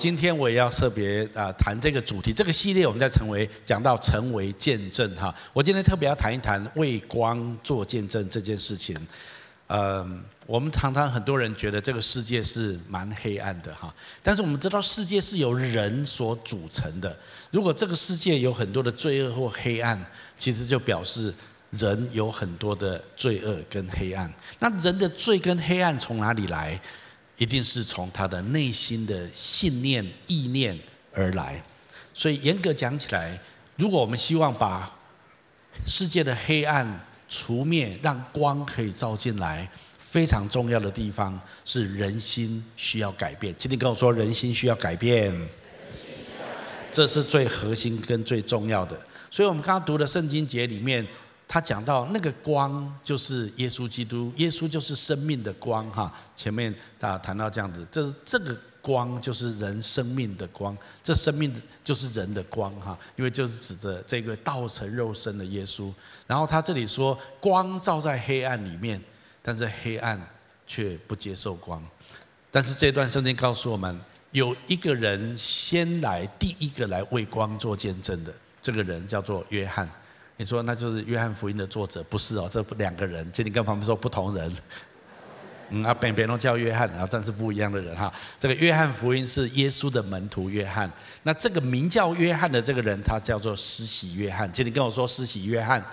今天我也要特别啊谈这个主题，这个系列我们在成为讲到成为见证哈。我今天特别要谈一谈为光做见证这件事情。嗯，我们常常很多人觉得这个世界是蛮黑暗的哈，但是我们知道世界是由人所组成的。如果这个世界有很多的罪恶或黑暗，其实就表示人有很多的罪恶跟黑暗。那人的罪跟黑暗从哪里来？一定是从他的内心的信念、意念而来，所以严格讲起来，如果我们希望把世界的黑暗除灭，让光可以照进来，非常重要的地方是人心需要改变。请你跟我说，人心需要改变，这是最核心跟最重要的。所以我们刚刚读的圣经节里面。他讲到那个光就是耶稣基督，耶稣就是生命的光哈。前面啊谈到这样子，这这个光就是人生命的光，这生命就是人的光哈，因为就是指着这个道成肉身的耶稣。然后他这里说，光照在黑暗里面，但是黑暗却不接受光。但是这段圣经告诉我们，有一个人先来，第一个来为光做见证的，这个人叫做约翰。你说那就是约翰福音的作者？不是哦，这两个人，请你跟旁边说不同人。嗯啊，别别人叫约翰啊，但是不一样的人哈。这个约翰福音是耶稣的门徒约翰。那这个名叫约翰的这个人，他叫做施洗约翰。请你跟我说施洗约翰，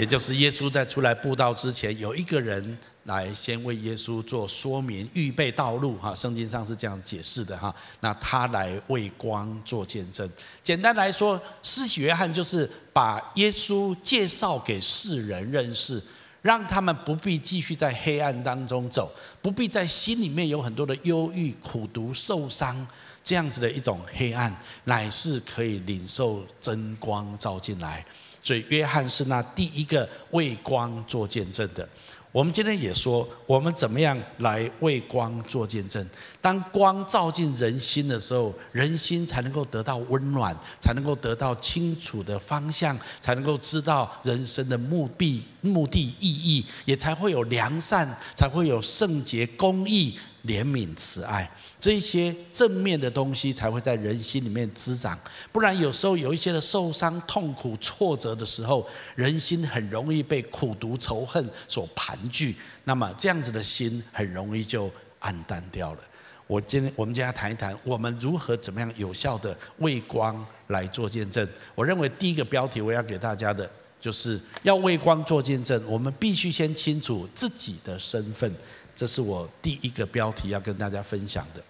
也就是耶稣在出来布道之前，有一个人。来先为耶稣做说明，预备道路哈。圣经上是这样解释的哈。那他来为光做见证。简单来说，施洗约翰就是把耶稣介绍给世人认识，让他们不必继续在黑暗当中走，不必在心里面有很多的忧郁、苦毒、受伤这样子的一种黑暗，乃是可以领受真光照进来。所以约翰是那第一个为光做见证的。我们今天也说，我们怎么样来为光做见证？当光照进人心的时候，人心才能够得到温暖，才能够得到清楚的方向，才能够知道人生的目的、目的意义，也才会有良善，才会有圣洁、公义。怜悯、慈爱，这一些正面的东西才会在人心里面滋长。不然，有时候有一些的受伤、痛苦、挫折的时候，人心很容易被苦毒、仇恨所盘踞。那么，这样子的心很容易就暗淡掉了。我今天，我们今天谈一谈，我们如何怎么样有效的为光来做见证。我认为第一个标题我要给大家的，就是要为光做见证，我们必须先清楚自己的身份。这是我第一个标题要跟大家分享的。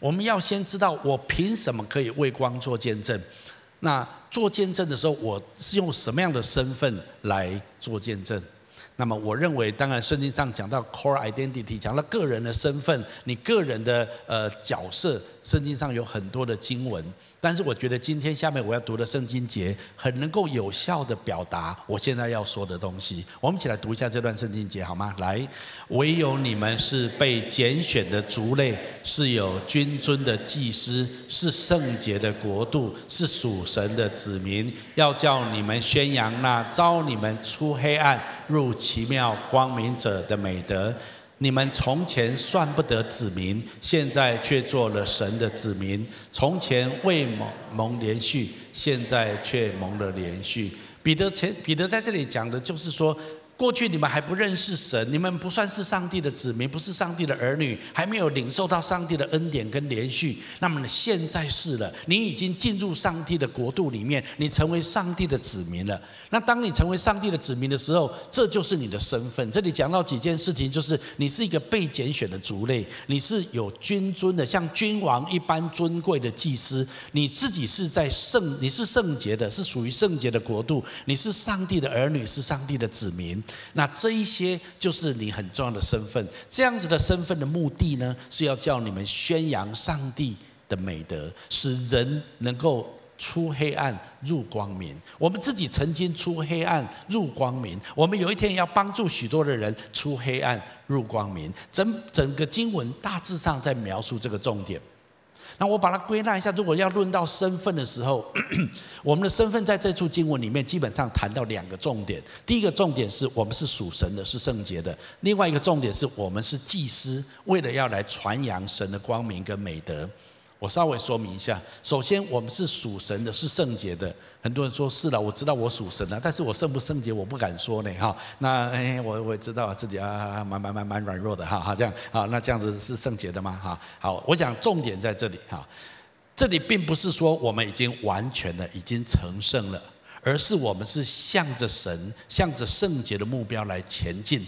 我们要先知道我凭什么可以为光做见证。那做见证的时候，我是用什么样的身份来做见证？那么我认为，当然圣经上讲到 core identity，讲到个人的身份，你个人的呃角色，圣经上有很多的经文。但是我觉得今天下面我要读的圣经节很能够有效地表达我现在要说的东西。我们一起来读一下这段圣经节好吗？来，唯有你们是被拣选的族类，是有君尊的祭司，是圣洁的国度，是属神的子民。要叫你们宣扬那召你们出黑暗入奇妙光明者的美德。你们从前算不得子民，现在却做了神的子民；从前未蒙蒙连续，现在却蒙了连续。彼得前彼得在这里讲的就是说。过去你们还不认识神，你们不算是上帝的子民，不是上帝的儿女，还没有领受到上帝的恩典跟连续。那么现在是了，你已经进入上帝的国度里面，你成为上帝的子民了。那当你成为上帝的子民的时候，这就是你的身份。这里讲到几件事情，就是你是一个被拣选的族类，你是有君尊的，像君王一般尊贵的祭司。你自己是在圣，你是圣洁的，是属于圣洁的国度。你是上帝的儿女，是上帝的子民。那这一些就是你很重要的身份。这样子的身份的目的呢，是要叫你们宣扬上帝的美德，使人能够出黑暗入光明。我们自己曾经出黑暗入光明，我们有一天要帮助许多的人出黑暗入光明。整整个经文大致上在描述这个重点。那我把它归纳一下，如果要论到身份的时候，我们的身份在这处经文里面基本上谈到两个重点。第一个重点是我们是属神的，是圣洁的；另外一个重点是我们是祭司，为了要来传扬神的光明跟美德。我稍微说明一下，首先我们是属神的，是圣洁的。很多人说是了，我知道我属神了，但是我圣不圣洁我不敢说呢，哈。那哎，我我也知道自己啊，蛮蛮蛮蛮软弱的，哈，哈，这样，好，那这样子是圣洁的吗？哈，好，我讲重点在这里，哈，这里并不是说我们已经完全的已经成圣了，而是我们是向着神，向着圣洁的目标来前进。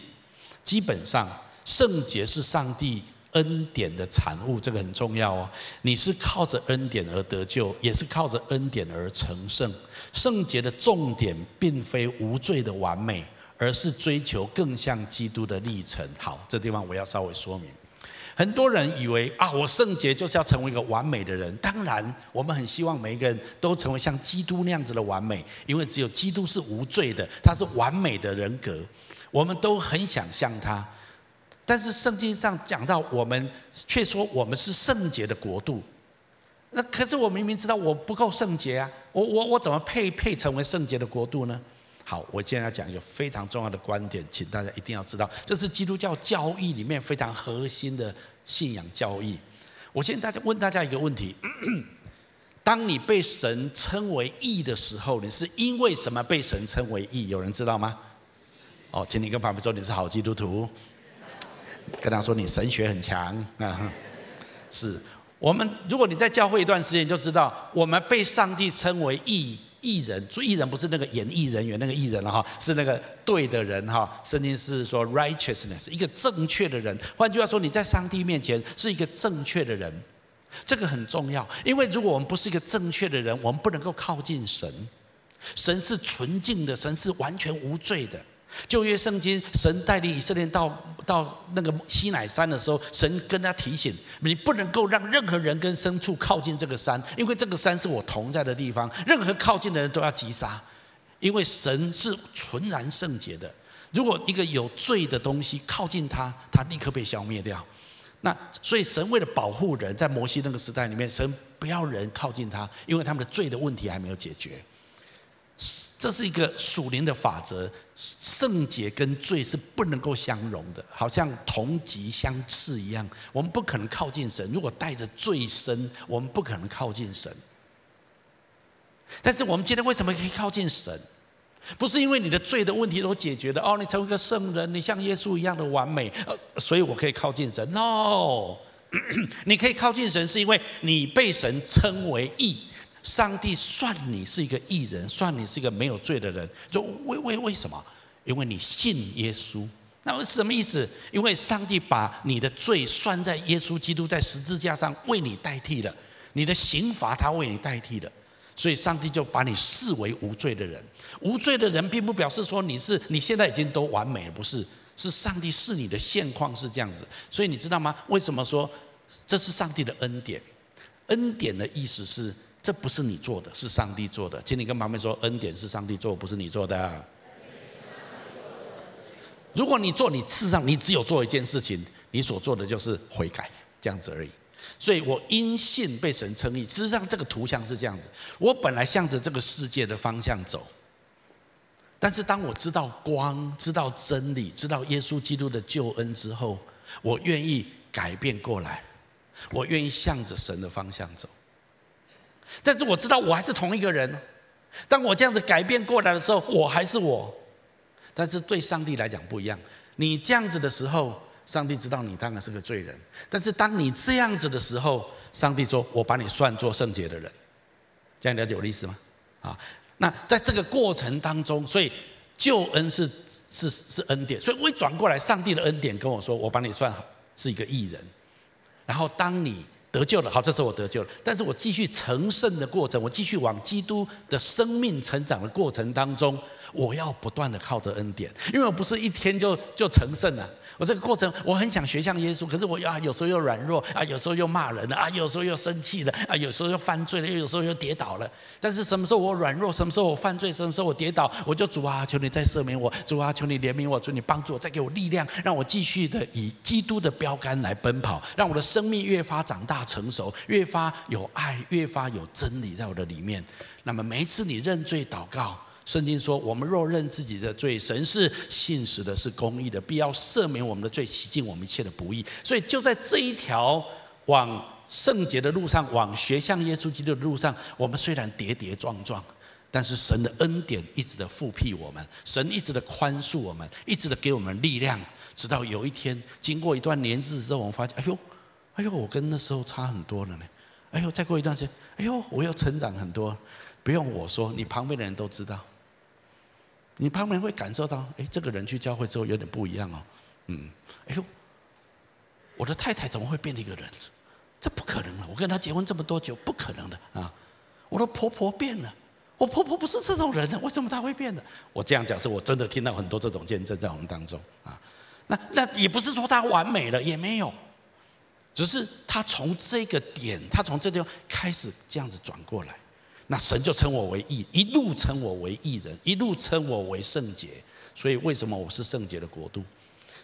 基本上，圣洁是上帝。恩典的产物，这个很重要哦。你是靠着恩典而得救，也是靠着恩典而成圣。圣洁的重点，并非无罪的完美，而是追求更像基督的历程。好，这地方我要稍微说明。很多人以为啊，我圣洁就是要成为一个完美的人。当然，我们很希望每一个人都成为像基督那样子的完美，因为只有基督是无罪的，他是完美的人格，我们都很想像他。但是圣经上讲到，我们却说我们是圣洁的国度。那可是我明明知道我不够圣洁啊！我我我怎么配配成为圣洁的国度呢？好，我今天要讲一个非常重要的观点，请大家一定要知道，这是基督教教义里面非常核心的信仰教义。我现在大家问大家一个问题：当你被神称为义的时候，你是因为什么被神称为义？有人知道吗？哦，请你跟旁边说你是好基督徒。跟他说你神学很强啊，是我们。如果你在教会一段时间，你就知道我们被上帝称为义义人。做义人不是那个演艺人员那个艺人了哈，是那个对的人哈。圣经是说 righteousness，一个正确的人。换句话说，你在上帝面前是一个正确的人，这个很重要。因为如果我们不是一个正确的人，我们不能够靠近神。神是纯净的，神是完全无罪的。旧约圣经，神带领以色列到到那个西乃山的时候，神跟他提醒：你不能够让任何人跟牲畜靠近这个山，因为这个山是我同在的地方，任何靠近的人都要击杀，因为神是纯然圣洁的。如果一个有罪的东西靠近他，他立刻被消灭掉。那所以神为了保护人，在摩西那个时代里面，神不要人靠近他，因为他们的罪的问题还没有解决。这是一个属灵的法则，圣洁跟罪是不能够相容的，好像同极相斥一样。我们不可能靠近神，如果带着罪身，我们不可能靠近神。但是我们今天为什么可以靠近神？不是因为你的罪的问题都解决了哦，你成为一个圣人，你像耶稣一样的完美，呃，所以我可以靠近神。No，你可以靠近神，是因为你被神称为义。上帝算你是一个义人，算你是一个没有罪的人。就为为为什么？因为你信耶稣。那么什么意思？因为上帝把你的罪算在耶稣基督在十字架上为你代替了，你的刑罚他为你代替了，所以上帝就把你视为无罪的人。无罪的人并不表示说你是你现在已经都完美了，不是？是上帝视你的现况是这样子。所以你知道吗？为什么说这是上帝的恩典？恩典的意思是。这不是你做的，是上帝做的。请你跟旁边说，恩典是上帝做，不是你做的。如果你做，你事实上你只有做一件事情，你所做的就是悔改，这样子而已。所以我因信被神称义。事实上，这个图像是这样子：我本来向着这个世界的方向走，但是当我知道光、知道真理、知道耶稣基督的救恩之后，我愿意改变过来，我愿意向着神的方向走。但是我知道我还是同一个人。当我这样子改变过来的时候，我还是我。但是对上帝来讲不一样。你这样子的时候，上帝知道你当然是个罪人。但是当你这样子的时候，上帝说：“我把你算作圣洁的人。”这样了解我的意思吗？啊，那在这个过程当中，所以救恩是是是恩典。所以我一转过来，上帝的恩典跟我说：“我把你算好是一个义人。”然后当你。得救了，好，这时候我得救了。但是我继续成圣的过程，我继续往基督的生命成长的过程当中，我要不断的靠着恩典，因为我不是一天就就成圣了。我这个过程，我很想学像耶稣，可是我啊，有时候又软弱啊，有时候又骂人了啊，有时候又生气了啊，有时候又犯罪了，又有时候又跌倒了。但是什么时候我软弱，什么时候我犯罪，什么时候我跌倒，我就主啊，求你再赦免我，主啊，求你怜悯我，求你帮助我，再给我力量，让我继续的以基督的标杆来奔跑，让我的生命越发长大成熟，越发有爱，越发有真理在我的里面。那么每一次你认罪祷告，圣经说：我们若认自己的罪，神是信实的，是公义的，必要赦免我们的罪，洗净我们一切的不义。所以就在这一条往圣洁的路上，往学像耶稣基督的路上，我们虽然跌跌撞撞，但是神的恩典一直的复辟我们，神一直的宽恕我们，一直的给我们力量，直到有一天，经过一段年日之后，我们发现，哎呦，哎呦，我跟那时候差很多了呢。哎呦，再过一段时间，哎呦，我要成长很多。不用我说，你旁边的人都知道。你旁边会感受到，哎，这个人去教会之后有点不一样哦。嗯，哎呦，我的太太怎么会变一个人？这不可能了，我跟她结婚这么多久，不可能的啊！我的婆婆变了，我婆婆不是这种人呢，为什么她会变的？我这样讲是我真的听到很多这种见证在我们当中啊。那那也不是说她完美了，也没有，只是她从这个点，她从这地方开始这样子转过来。那神就称我为义，一路称我为义人，一路称我为圣洁。所以为什么我是圣洁的国度？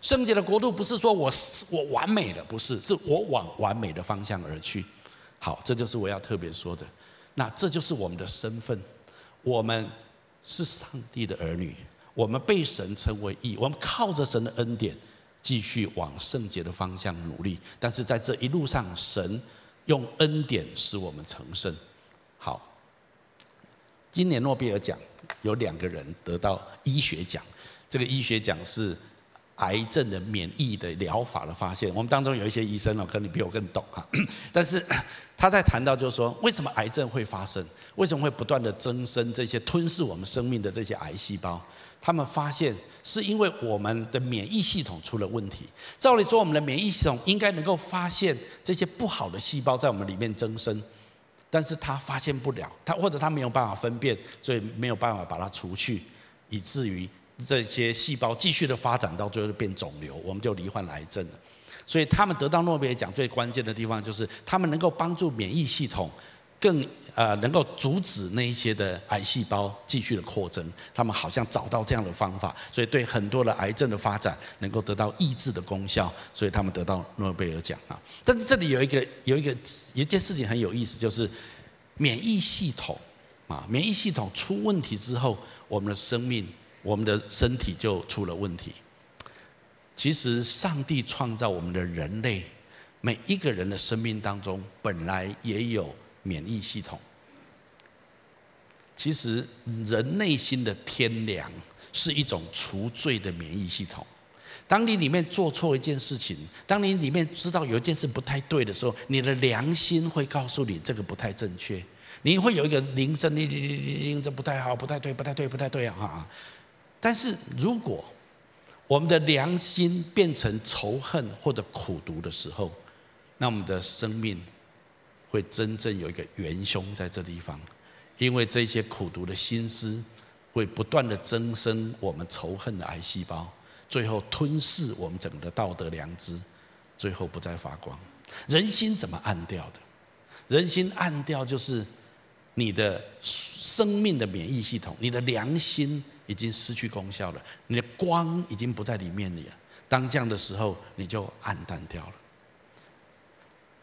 圣洁的国度不是说我我完美的，不是，是我往完美的方向而去。好，这就是我要特别说的。那这就是我们的身份，我们是上帝的儿女，我们被神称为义，我们靠着神的恩典继续往圣洁的方向努力。但是在这一路上，神用恩典使我们成圣。今年诺贝尔奖有两个人得到医学奖，这个医学奖是癌症的免疫的疗法的发现。我们当中有一些医生哦，可能你比我更懂哈。但是他在谈到就是说，为什么癌症会发生？为什么会不断的增生这些吞噬我们生命的这些癌细胞？他们发现是因为我们的免疫系统出了问题。照理说，我们的免疫系统应该能够发现这些不好的细胞在我们里面增生。但是他发现不了，他或者他没有办法分辨，所以没有办法把它除去，以至于这些细胞继续的发展到最后就变肿瘤，我们就罹患癌症了。所以他们得到诺贝尔奖最关键的地方，就是他们能够帮助免疫系统更呃能够阻止那一些的癌细胞继续的扩增。他们好像找到这样的方法，所以对很多的癌症的发展能够得到抑制的功效，所以他们得到诺贝尔奖啊。但是这里有一个有一个一件事情很有意思，就是免疫系统啊，免疫系统出问题之后，我们的生命、我们的身体就出了问题。其实，上帝创造我们的人类，每一个人的生命当中本来也有免疫系统。其实，人内心的天良是一种除罪的免疫系统。当你里面做错一件事情，当你里面知道有一件事不太对的时候，你的良心会告诉你这个不太正确。你会有一个铃声，铃铃铃铃，这不太好，不太对，不太对，不太对啊！但是如果我们的良心变成仇恨或者苦毒的时候，那我们的生命会真正有一个元凶在这地方，因为这些苦毒的心思会不断的增生我们仇恨的癌细胞，最后吞噬我们整个道德良知，最后不再发光。人心怎么暗掉的？人心暗掉就是你的生命的免疫系统，你的良心。已经失去功效了，你的光已经不在里面了。当这样的时候，你就暗淡掉了。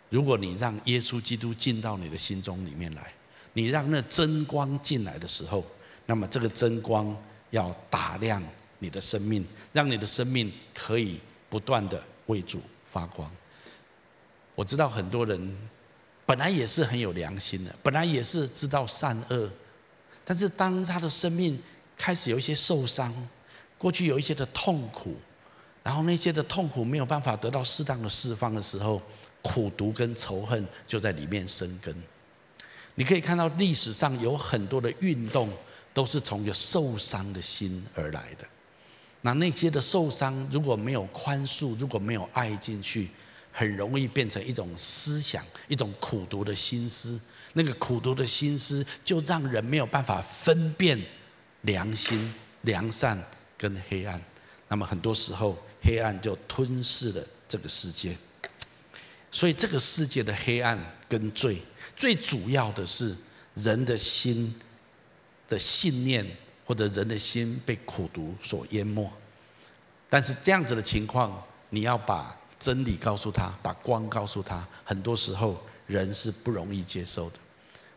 如果你让耶稣基督进到你的心中里面来，你让那真光进来的时候，那么这个真光要打亮你的生命，让你的生命可以不断的为主发光。我知道很多人本来也是很有良心的，本来也是知道善恶，但是当他的生命开始有一些受伤，过去有一些的痛苦，然后那些的痛苦没有办法得到适当的释放的时候，苦毒跟仇恨就在里面生根。你可以看到历史上有很多的运动都是从一个受伤的心而来的。那那些的受伤如果没有宽恕，如果没有爱进去，很容易变成一种思想，一种苦毒的心思。那个苦毒的心思就让人没有办法分辨。良心良善跟黑暗。那么很多时候，黑暗就吞噬了这个世界。所以这个世界的黑暗跟罪，最主要的是人的心的信念，或者人的心被苦毒所淹没。但是这样子的情况，你要把真理告诉他，把光告诉他，很多时候人是不容易接受的。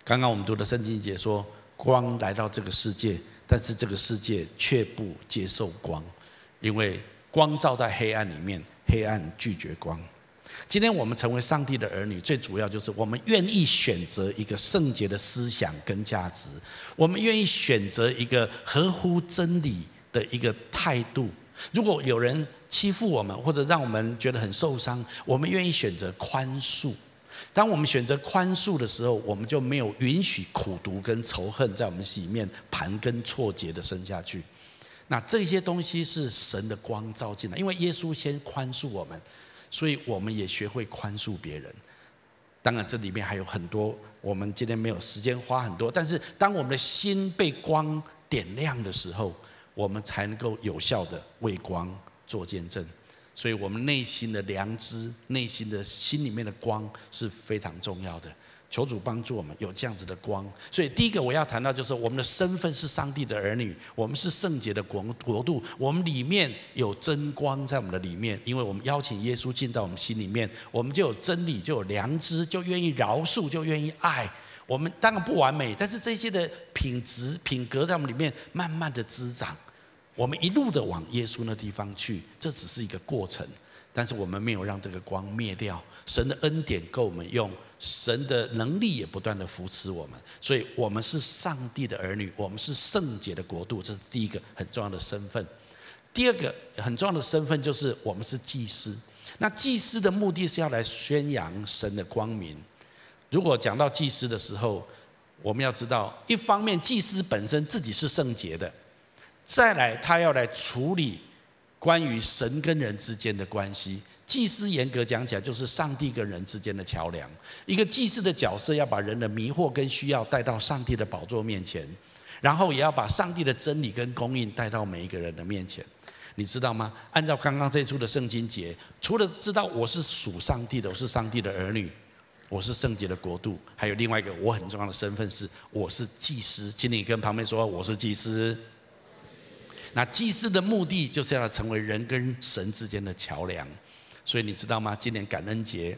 刚刚我们读的圣经节说，光来到这个世界，但是这个世界却不接受光，因为光照在黑暗里面，黑暗拒绝光。今天我们成为上帝的儿女，最主要就是我们愿意选择一个圣洁的思想跟价值，我们愿意选择一个合乎真理的一个态度。如果有人，欺负我们，或者让我们觉得很受伤，我们愿意选择宽恕。当我们选择宽恕的时候，我们就没有允许苦毒跟仇恨在我们心里面盘根错节的生下去。那这些东西是神的光照进来，因为耶稣先宽恕我们，所以我们也学会宽恕别人。当然，这里面还有很多，我们今天没有时间花很多。但是，当我们的心被光点亮的时候，我们才能够有效的为光。做见证，所以我们内心的良知、内心的心里面的光是非常重要的。求主帮助我们有这样子的光。所以第一个我要谈到就是我们的身份是上帝的儿女，我们是圣洁的国国度，我们里面有真光在我们的里面，因为我们邀请耶稣进到我们心里面，我们就有真理，就有良知，就愿意饶恕，就愿意爱。我们当然不完美，但是这些的品质品格在我们里面慢慢的滋长。我们一路的往耶稣那地方去，这只是一个过程，但是我们没有让这个光灭掉。神的恩典够我们用，神的能力也不断的扶持我们，所以我们是上帝的儿女，我们是圣洁的国度，这是第一个很重要的身份。第二个很重要的身份就是我们是祭司。那祭司的目的是要来宣扬神的光明。如果讲到祭司的时候，我们要知道，一方面祭司本身自己是圣洁的。再来，他要来处理关于神跟人之间的关系。祭司严格讲起来，就是上帝跟人之间的桥梁。一个祭司的角色，要把人的迷惑跟需要带到上帝的宝座面前，然后也要把上帝的真理跟供应带到每一个人的面前。你知道吗？按照刚刚这一出的圣经节，除了知道我是属上帝的，我是上帝的儿女，我是圣洁的国度，还有另外一个我很重要的身份是，我是祭司。请你跟旁边说，我是祭司。那祭司的目的就是要成为人跟神之间的桥梁，所以你知道吗？今年感恩节，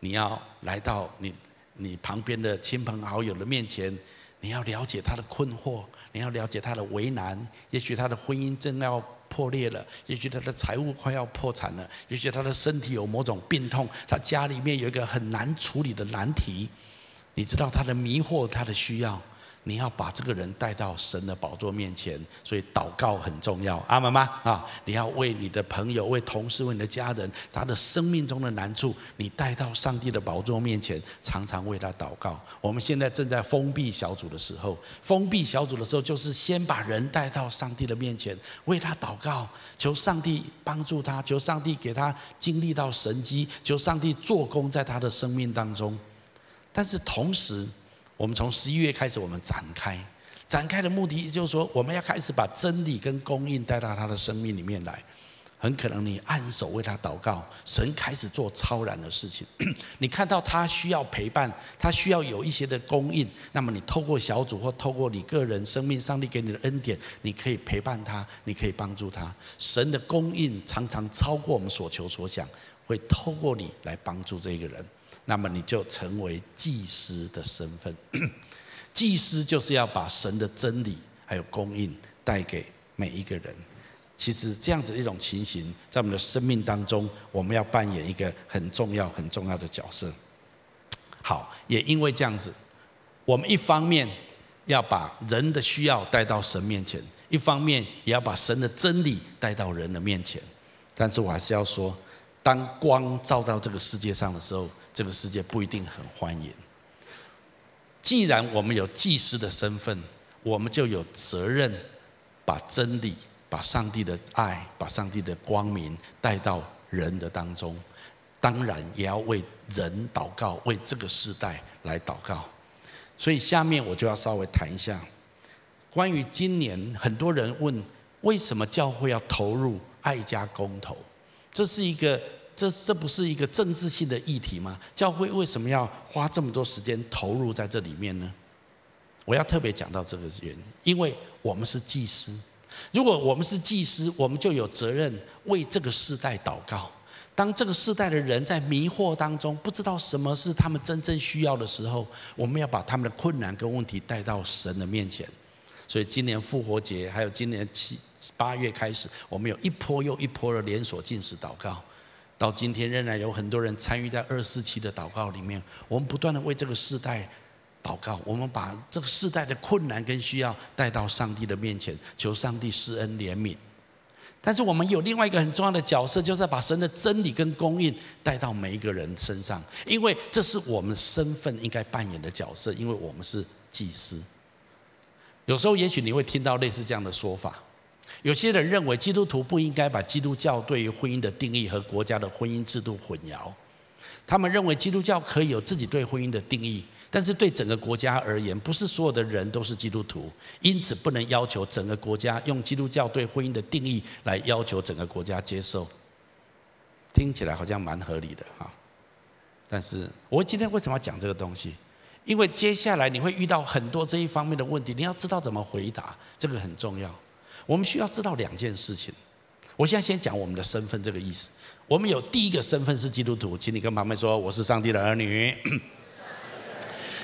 你要来到你你旁边的亲朋好友的面前，你要了解他的困惑，你要了解他的为难。也许他的婚姻正要破裂了，也许他的财务快要破产了，也许他的身体有某种病痛，他家里面有一个很难处理的难题。你知道他的迷惑，他的需要。你要把这个人带到神的宝座面前，所以祷告很重要，阿们吗？啊，你要为你的朋友、为同事、为你的家人，他的生命中的难处，你带到上帝的宝座面前，常常为他祷告。我们现在正在封闭小组的时候，封闭小组的时候，就是先把人带到上帝的面前，为他祷告，求上帝帮助他，求上帝给他经历到神迹，求上帝做工在他的生命当中。但是同时，我们从十一月开始，我们展开，展开的目的就是说，我们要开始把真理跟供应带到他的生命里面来。很可能你按手为他祷告，神开始做超然的事情。你看到他需要陪伴，他需要有一些的供应，那么你透过小组或透过你个人生命，上帝给你的恩典，你可以陪伴他，你可以帮助他。神的供应常常超过我们所求所想，会透过你来帮助这个人。那么你就成为祭司的身份，祭司就是要把神的真理还有供应带给每一个人。其实这样子一种情形，在我们的生命当中，我们要扮演一个很重要、很重要的角色。好，也因为这样子，我们一方面要把人的需要带到神面前，一方面也要把神的真理带到人的面前。但是我还是要说，当光照到这个世界上的时候，这个世界不一定很欢迎。既然我们有祭司的身份，我们就有责任把真理、把上帝的爱、把上帝的光明带到人的当中。当然，也要为人祷告，为这个时代来祷告。所以，下面我就要稍微谈一下关于今年，很多人问为什么教会要投入爱家公投？这是一个，这这不是一个政治性的议题吗？教会为什么要花这么多时间投入在这里面呢？我要特别讲到这个原因，因为我们是祭司。如果我们是祭司，我们就有责任为这个世代祷告。当这个世代的人在迷惑当中，不知道什么是他们真正需要的时候，我们要把他们的困难跟问题带到神的面前。所以今年复活节，还有今年七八月开始，我们有一波又一波的连锁进食祷告，到今天仍然有很多人参与在二四七的祷告里面。我们不断的为这个世代祷告，我们把这个世代的困难跟需要带到上帝的面前，求上帝施恩怜悯。但是我们有另外一个很重要的角色，就是要把神的真理跟供应带到每一个人身上，因为这是我们身份应该扮演的角色，因为我们是祭司。有时候，也许你会听到类似这样的说法：有些人认为基督徒不应该把基督教对于婚姻的定义和国家的婚姻制度混淆。他们认为基督教可以有自己对婚姻的定义，但是对整个国家而言，不是所有的人都是基督徒，因此不能要求整个国家用基督教对婚姻的定义来要求整个国家接受。听起来好像蛮合理的哈，但是我今天为什么要讲这个东西？因为接下来你会遇到很多这一方面的问题，你要知道怎么回答，这个很重要。我们需要知道两件事情。我现在先讲我们的身份这个意思。我们有第一个身份是基督徒，请你跟旁边说：“我是上帝的儿女。”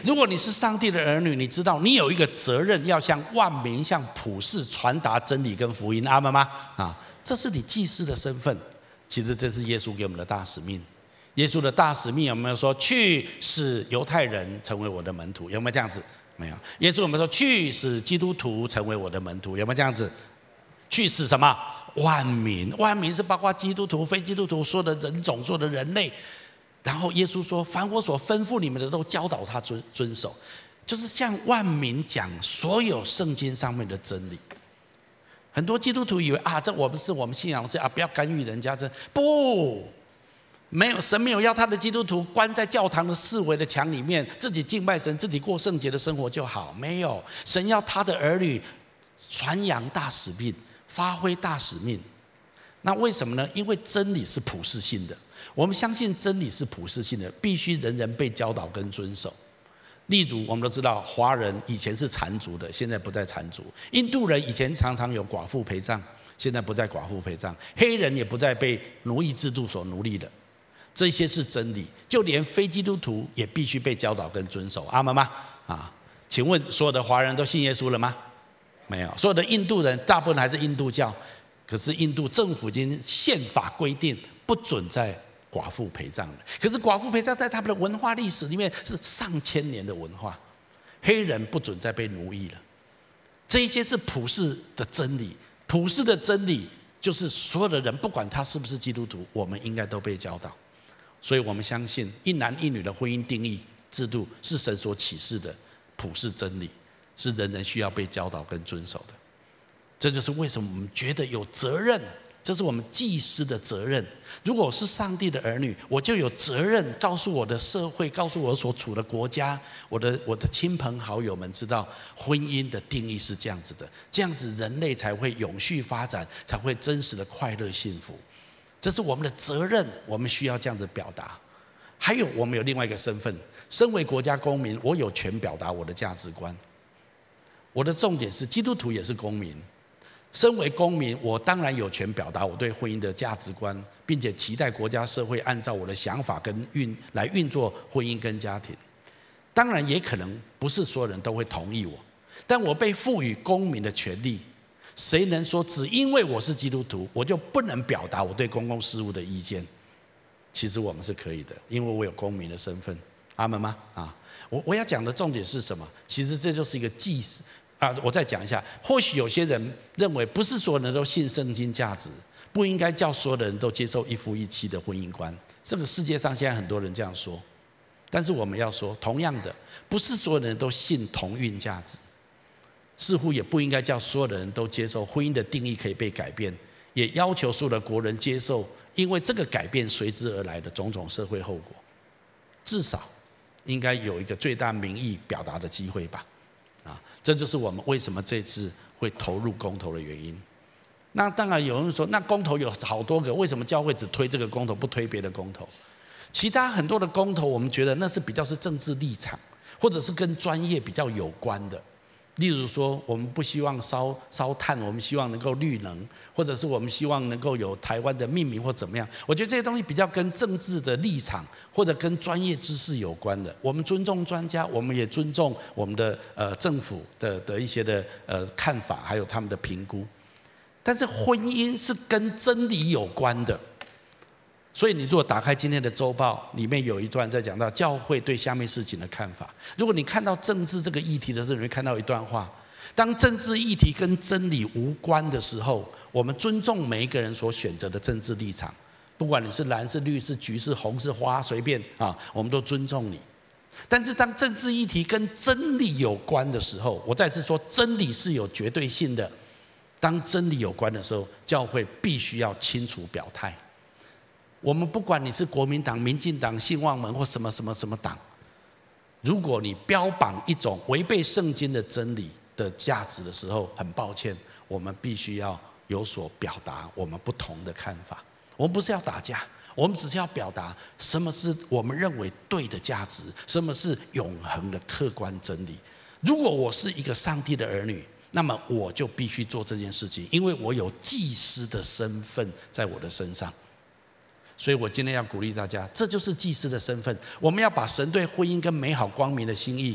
如果你是上帝的儿女，你知道你有一个责任，要向万民、向普世传达真理跟福音，阿们吗？啊，这是你祭司的身份。其实这是耶稣给我们的大使命。耶稣的大使命有没有说去使犹太人成为我的门徒？有没有这样子？没有。耶稣有没有说去使基督徒成为我的门徒？有没有这样子？去死什么？万民，万民是包括基督徒、非基督徒，所有的人种、所有的人类。然后耶稣说：“凡我所吩咐你们的，都教导他遵遵守。”就是向万民讲所有圣经上面的真理。很多基督徒以为啊，这我们是我们信仰这啊，不要干预人家这不。没有神没有要他的基督徒关在教堂的四围的墙里面，自己敬拜神，自己过圣洁的生活就好。没有，神要他的儿女传扬大使命，发挥大使命。那为什么呢？因为真理是普世性的，我们相信真理是普世性的，必须人人被教导跟遵守。例如，我们都知道华人以前是缠足的，现在不再缠足；印度人以前常常有寡妇陪葬，现在不再寡妇陪葬；黑人也不再被奴役制度所奴隶的。这些是真理，就连非基督徒也必须被教导跟遵守，阿门吗？啊，请问所有的华人都信耶稣了吗？没有，所有的印度人大部分还是印度教，可是印度政府已经宪法规定不准再寡妇陪葬了。可是寡妇陪葬在他们的文化历史里面是上千年的文化，黑人不准再被奴役了。这一些是普世的真理，普世的真理就是所有的人不管他是不是基督徒，我们应该都被教导。所以我们相信一男一女的婚姻定义制度是神所启示的普世真理，是人人需要被教导跟遵守的。这就是为什么我们觉得有责任，这是我们祭司的责任。如果我是上帝的儿女，我就有责任告诉我的社会，告诉我所处的国家，我的我的亲朋好友们知道婚姻的定义是这样子的，这样子人类才会永续发展，才会真实的快乐幸福。这是我们的责任，我们需要这样子表达。还有，我们有另外一个身份，身为国家公民，我有权表达我的价值观。我的重点是，基督徒也是公民。身为公民，我当然有权表达我对婚姻的价值观，并且期待国家社会按照我的想法跟运来运作婚姻跟家庭。当然，也可能不是所有人都会同意我，但我被赋予公民的权利。谁能说只因为我是基督徒，我就不能表达我对公共事务的意见？其实我们是可以的，因为我有公民的身份。阿门吗？啊，我我要讲的重点是什么？其实这就是一个祭司啊。我再讲一下，或许有些人认为不是所有人都信圣经价值，不应该叫所有的人都接受一夫一妻的婚姻观。这个世界上现在很多人这样说，但是我们要说，同样的，不是所有人都信同运价值。似乎也不应该叫所有的人都接受婚姻的定义可以被改变，也要求所有的国人接受，因为这个改变随之而来的种种社会后果。至少应该有一个最大民意表达的机会吧。这就是我们为什么这次会投入公投的原因。那当然有人说，那公投有好多个，为什么教会只推这个公投，不推别的公投？其他很多的公投，我们觉得那是比较是政治立场，或者是跟专业比较有关的。例如说，我们不希望烧烧炭，我们希望能够绿能，或者是我们希望能够有台湾的命名或怎么样。我觉得这些东西比较跟政治的立场或者跟专业知识有关的。我们尊重专家，我们也尊重我们的呃政府的的一些的呃看法，还有他们的评估。但是婚姻是跟真理有关的，所以你如果打开今天的周报，里面有一段在讲到教会对下面事情的看法。如果你看到政治这个议题的时候，你会看到一段话：当政治议题跟真理无关的时候，我们尊重每一个人所选择的政治立场，不管你是蓝是绿是橘是红是花，随便啊，我们都尊重你。但是当政治议题跟真理有关的时候，我再次说，真理是有绝对性的。当真理有关的时候，教会必须要清楚表态。我们不管你是国民党、民进党、信望门或什么什么什么党，如果你标榜一种违背圣经的真理的价值的时候，很抱歉，我们必须要有所表达我们不同的看法。我们不是要打架，我们只是要表达什么是我们认为对的价值，什么是永恒的客观真理。如果我是一个上帝的儿女，那么我就必须做这件事情，因为我有祭司的身份在我的身上，所以我今天要鼓励大家，这就是祭司的身份。我们要把神对婚姻跟美好光明的心意，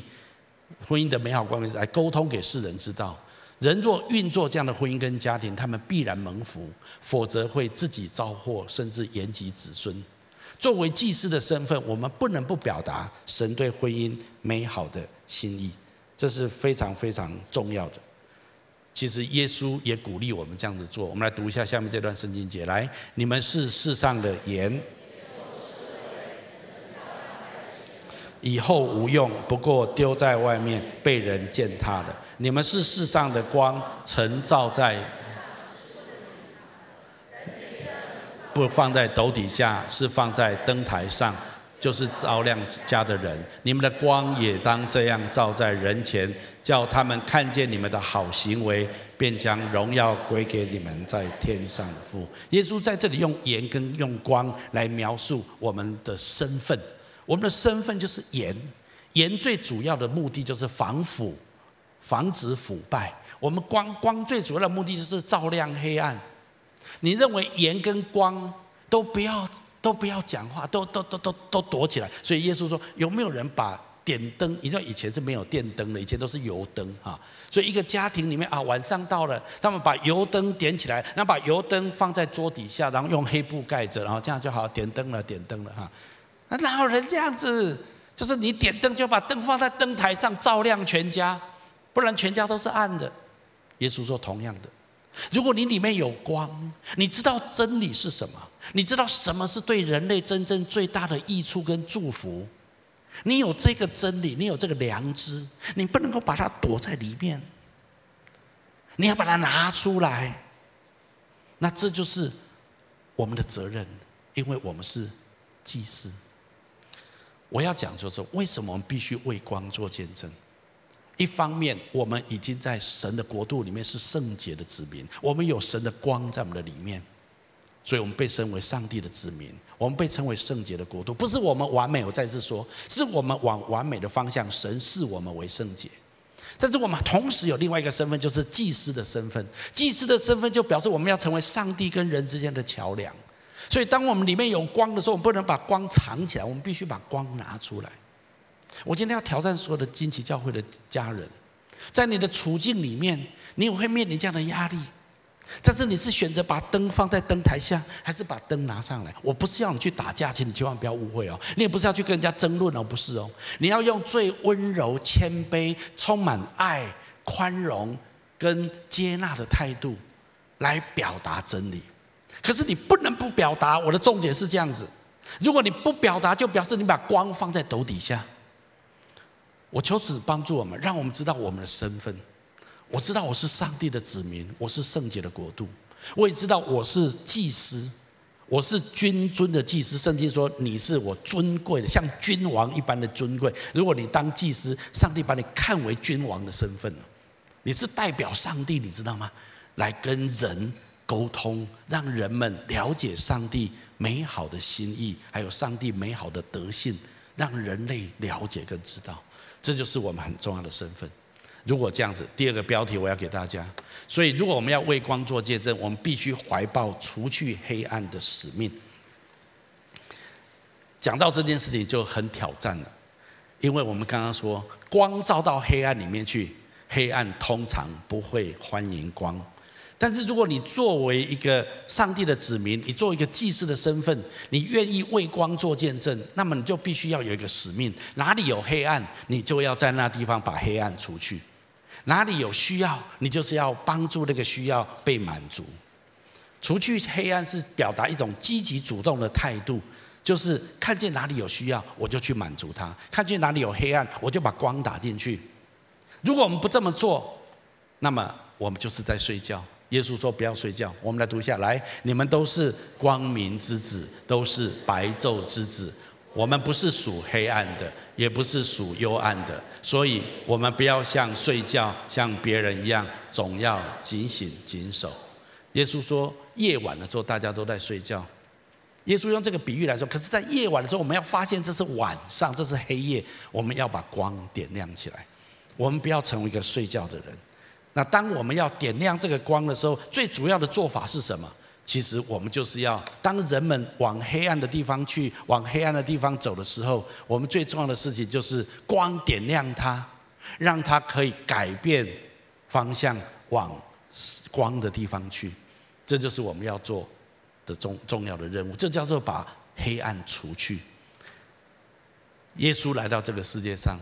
婚姻的美好光明来沟通给世人知道。人若运作这样的婚姻跟家庭，他们必然蒙福；否则会自己遭祸，甚至延及子孙。作为祭司的身份，我们不能不表达神对婚姻美好的心意，这是非常非常重要的。其实耶稣也鼓励我们这样子做。我们来读一下下面这段圣经节：来，你们是世上的盐，以后无用，不过丢在外面，被人践踏的。你们是世上的光，晨照在，不放在斗底下，是放在灯台上。就是照亮家的人，你们的光也当这样照在人前，叫他们看见你们的好行为，便将荣耀归给你们在天上的父。耶稣在这里用盐跟用光来描述我们的身份，我们的身份就是盐，盐最主要的目的就是防腐，防止腐败。我们光光最主要的目的就是照亮黑暗。你认为盐跟光都不要？都不要讲话，都都都都都躲起来。所以耶稣说：“有没有人把点灯？你知道以前是没有电灯的，以前都是油灯啊。所以一个家庭里面啊，晚上到了，他们把油灯点起来，然后把油灯放在桌底下，然后用黑布盖着，然后这样就好，点灯了，点灯了哈。那哪有人这样子？就是你点灯就把灯放在灯台上照亮全家，不然全家都是暗的。耶稣说同样的。”如果你里面有光，你知道真理是什么？你知道什么是对人类真正最大的益处跟祝福？你有这个真理，你有这个良知，你不能够把它躲在里面，你要把它拿出来。那这就是我们的责任，因为我们是祭司。我要讲就是，为什么我们必须为光做见证？一方面，我们已经在神的国度里面是圣洁的子民，我们有神的光在我们的里面，所以我们被称为上帝的子民，我们被称为圣洁的国度。不是我们完美，我再次说，是我们往完美的方向，神视我们为圣洁。但是我们同时有另外一个身份，就是祭司的身份。祭司的身份就表示我们要成为上帝跟人之间的桥梁。所以，当我们里面有光的时候，我们不能把光藏起来，我们必须把光拿出来。我今天要挑战所有的惊奇教会的家人，在你的处境里面，你也会面临这样的压力。但是你是选择把灯放在灯台下，还是把灯拿上来？我不是要你去打架，请你千万不要误会哦。你也不是要去跟人家争论哦，不是哦。你要用最温柔、谦卑、充满爱、宽容跟接纳的态度来表达真理。可是你不能不表达。我的重点是这样子：如果你不表达，就表示你把光放在斗底下。我求主帮助我们，让我们知道我们的身份。我知道我是上帝的子民，我是圣洁的国度。我也知道我是祭司，我是君尊的祭司。圣经说你是我尊贵的，像君王一般的尊贵。如果你当祭司，上帝把你看为君王的身份了。你是代表上帝，你知道吗？来跟人沟通，让人们了解上帝美好的心意，还有上帝美好的德性，让人类了解跟知道，这就是我们很重要的身份。如果这样子，第二个标题我要给大家。所以，如果我们要为光做见证，我们必须怀抱除去黑暗的使命。讲到这件事情就很挑战了，因为我们刚刚说，光照到黑暗里面去，黑暗通常不会欢迎光。但是，如果你作为一个上帝的子民，你作为一个祭司的身份，你愿意为光做见证，那么你就必须要有一个使命。哪里有黑暗，你就要在那地方把黑暗除去；哪里有需要，你就是要帮助那个需要被满足。除去黑暗是表达一种积极主动的态度，就是看见哪里有需要，我就去满足它；看见哪里有黑暗，我就把光打进去。如果我们不这么做，那么我们就是在睡觉。耶稣说：“不要睡觉。”我们来读一下来，你们都是光明之子，都是白昼之子。我们不是属黑暗的，也不是属幽暗的，所以我们不要像睡觉，像别人一样，总要警醒谨守。耶稣说：“夜晚的时候，大家都在睡觉。”耶稣用这个比喻来说，可是，在夜晚的时候，我们要发现这是晚上，这是黑夜，我们要把光点亮起来。我们不要成为一个睡觉的人。那当我们要点亮这个光的时候，最主要的做法是什么？其实我们就是要当人们往黑暗的地方去，往黑暗的地方走的时候，我们最重要的事情就是光点亮它，让它可以改变方向，往光的地方去。这就是我们要做的重重要的任务。这叫做把黑暗除去。耶稣来到这个世界上。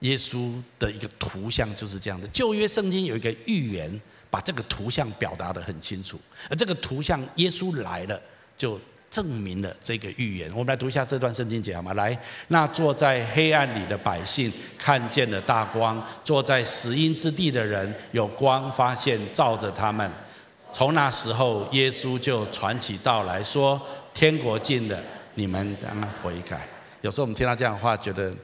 耶稣的一个图像就是这样的。旧约圣经有一个预言，把这个图像表达得很清楚。而这个图像，耶稣来了，就证明了这个预言。我们来读一下这段圣经节好吗？来，那坐在黑暗里的百姓看见了大光；坐在死荫之地的人有光发现照着他们。从那时候，耶稣就传起道来说：“天国近了，你们当悔改。”有时候我们听到这样的话，觉得。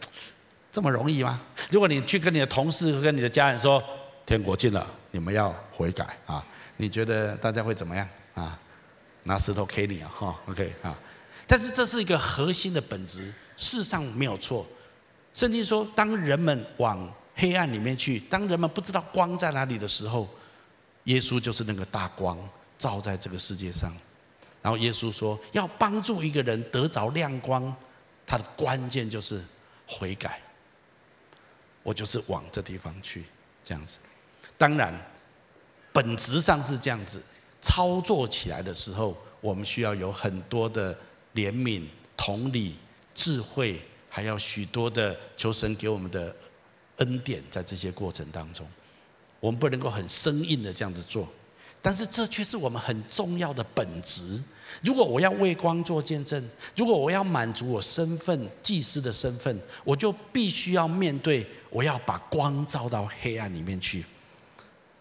这么容易吗？如果你去跟你的同事跟你的家人说天国近了，你们要悔改啊，你觉得大家会怎么样啊？拿石头 K 你啊？哈，OK 啊？但是这是一个核心的本质，世上没有错。圣经说，当人们往黑暗里面去，当人们不知道光在哪里的时候，耶稣就是那个大光，照在这个世界上。然后耶稣说，要帮助一个人得着亮光，他的关键就是悔改。我就是往这地方去，这样子。当然，本质上是这样子。操作起来的时候，我们需要有很多的怜悯、同理、智慧，还要许多的求神给我们的恩典，在这些过程当中，我们不能够很生硬的这样子做。但是这却是我们很重要的本质。如果我要为光做见证，如果我要满足我身份祭司的身份，我就必须要面对，我要把光照到黑暗里面去。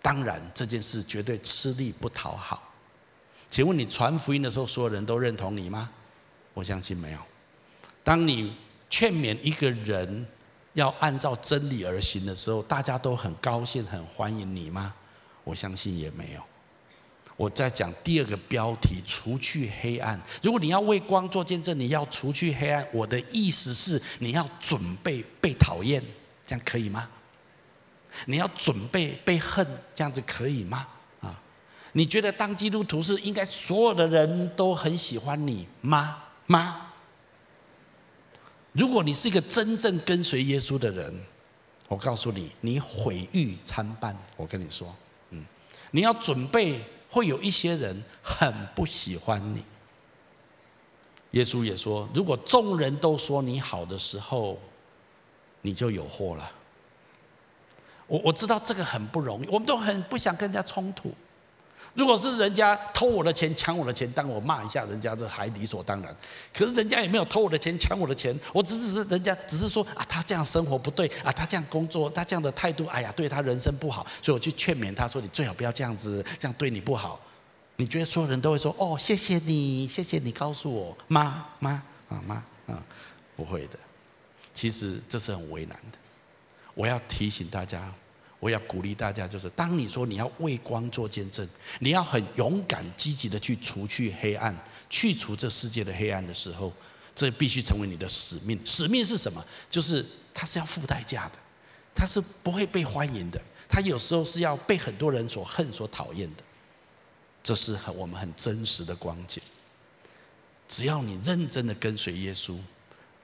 当然，这件事绝对吃力不讨好。请问你传福音的时候，所有人都认同你吗？我相信没有。当你劝勉一个人要按照真理而行的时候，大家都很高兴、很欢迎你吗？我相信也没有。我在讲第二个标题：除去黑暗。如果你要为光做见证，你要除去黑暗。我的意思是，你要准备被讨厌，这样可以吗？你要准备被恨，这样子可以吗？啊，你觉得当基督徒是应该所有的人都很喜欢你吗？吗？如果你是一个真正跟随耶稣的人，我告诉你，你毁誉参半。我跟你说，嗯，你要准备。会有一些人很不喜欢你。耶稣也说，如果众人都说你好的时候，你就有祸了。我我知道这个很不容易，我们都很不想跟人家冲突。如果是人家偷我的钱、抢我的钱，当我骂一下人家，这还理所当然。可是人家也没有偷我的钱、抢我的钱，我只是人家只是说啊，他这样生活不对啊，他这样工作，他这样的态度，哎呀，对他人生不好，所以我去劝勉他说，你最好不要这样子，这样对你不好。你觉得所有人都会说哦，谢谢你，谢谢你告诉我，妈妈啊妈啊，不会的。其实这是很为难的。我要提醒大家，我要鼓励大家，就是当你说你要为光做见证，你要很勇敢、积极的去除去黑暗，去除这世界的黑暗的时候，这必须成为你的使命。使命是什么？就是它是要付代价的，它是不会被欢迎的，它有时候是要被很多人所恨、所讨厌的。这是很我们很真实的光景。只要你认真的跟随耶稣，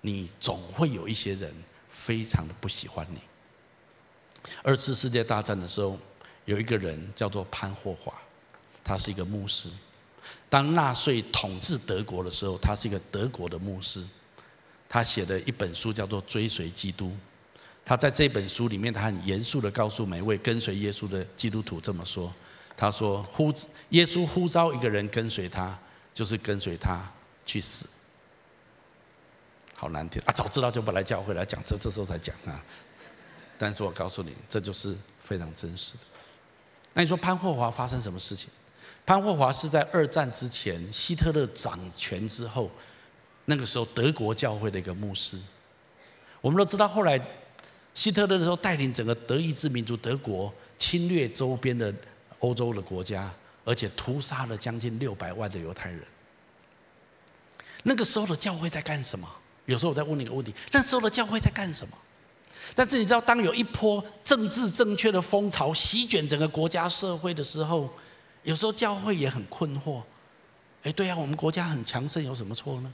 你总会有一些人非常的不喜欢你。二次世界大战的时候，有一个人叫做潘霍华，他是一个牧师。当纳粹统治德国的时候，他是一个德国的牧师。他写的一本书叫做《追随基督》。他在这本书里面，他很严肃地告诉每位跟随耶稣的基督徒这么说：“他说，呼耶稣呼召一个人跟随他，就是跟随他去死。”好难听啊！早知道就不来教会来讲，这这时候才讲啊。但是我告诉你，这就是非常真实的。那你说潘霍华发生什么事情？潘霍华是在二战之前，希特勒掌权之后，那个时候德国教会的一个牧师。我们都知道，后来希特勒的时候带领整个德意志民族德国侵略周边的欧洲的国家，而且屠杀了将近六百万的犹太人。那个时候的教会在干什么？有时候我在问你一个问题：那时候的教会在干什么？但是你知道，当有一波政治正确的风潮席卷整个国家社会的时候，有时候教会也很困惑。哎，对啊，我们国家很强盛，有什么错呢？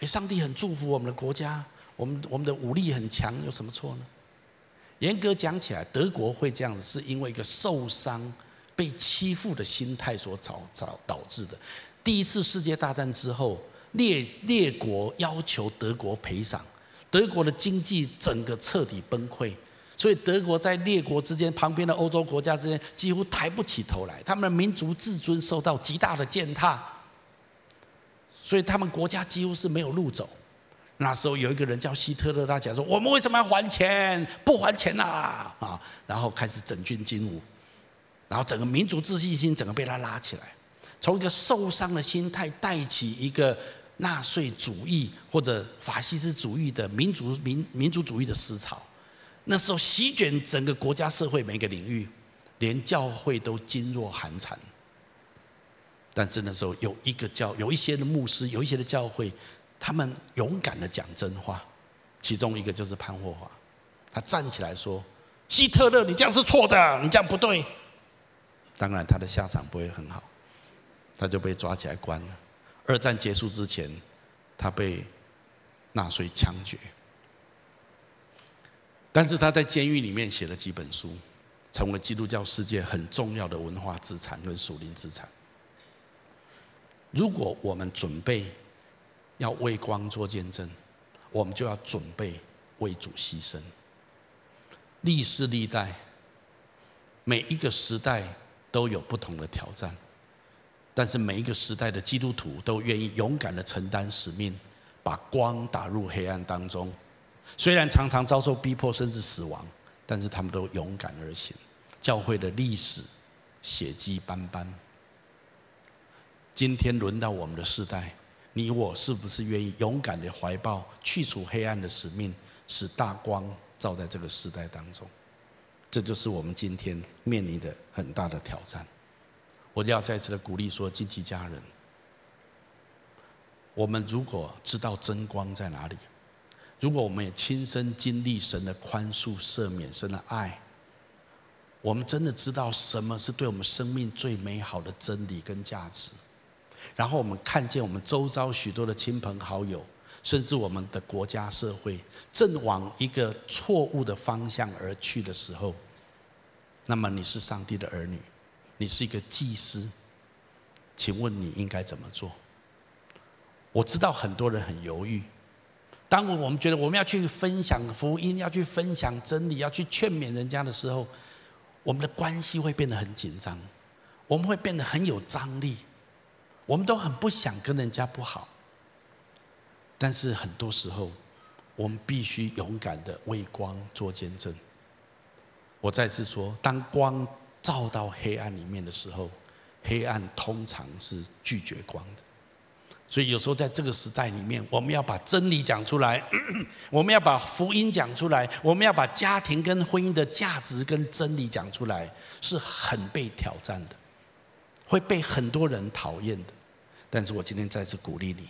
哎，上帝很祝福我们的国家，我们我们的武力很强，有什么错呢？严格讲起来，德国会这样子，是因为一个受伤、被欺负的心态所导导导致的。第一次世界大战之后，列列国要求德国赔偿。德国的经济整个彻底崩溃，所以德国在列国之间、旁边的欧洲国家之间几乎抬不起头来，他们的民族自尊受到极大的践踏，所以他们国家几乎是没有路走。那时候有一个人叫希特勒，他讲说：“我们为什么要还钱？不还钱呐！”啊，然后开始整军经武，然后整个民族自信心整个被他拉起来，从一个受伤的心态带起一个。纳粹主义或者法西斯主义的民族民民族主义的思潮，那时候席卷整个国家社会每个领域，连教会都噤若寒蝉。但是那时候有一个教，有一些的牧师，有一些的教会，他们勇敢的讲真话。其中一个就是潘霍华，他站起来说：“希特勒，你这样是错的，你这样不对。”当然，他的下场不会很好，他就被抓起来关了。二战结束之前，他被纳粹枪决。但是他在监狱里面写了几本书，成为基督教世界很重要的文化资产跟属灵资产。如果我们准备要为光做见证，我们就要准备为主牺牲。历世历代，每一个时代都有不同的挑战。但是每一个时代的基督徒都愿意勇敢的承担使命，把光打入黑暗当中。虽然常常遭受逼迫甚至死亡，但是他们都勇敢而行。教会的历史血迹斑斑。今天轮到我们的世代，你我是不是愿意勇敢的怀抱去除黑暗的使命，使大光照在这个时代当中？这就是我们今天面临的很大的挑战。我就要再次的鼓励说，近期家人，我们如果知道真光在哪里，如果我们也亲身经历神的宽恕、赦免、神的爱，我们真的知道什么是对我们生命最美好的真理跟价值，然后我们看见我们周遭许多的亲朋好友，甚至我们的国家社会正往一个错误的方向而去的时候，那么你是上帝的儿女。你是一个祭司，请问你应该怎么做？我知道很多人很犹豫。当我们觉得我们要去分享福音，要去分享真理，要去劝勉人家的时候，我们的关系会变得很紧张，我们会变得很有张力，我们都很不想跟人家不好。但是很多时候，我们必须勇敢的为光做见证。我再次说，当光。照到黑暗里面的时候，黑暗通常是拒绝光的。所以有时候在这个时代里面，我们要把真理讲出来，我们要把福音讲出来，我们要把家庭跟婚姻的价值跟真理讲出来，是很被挑战的，会被很多人讨厌的。但是我今天再次鼓励你，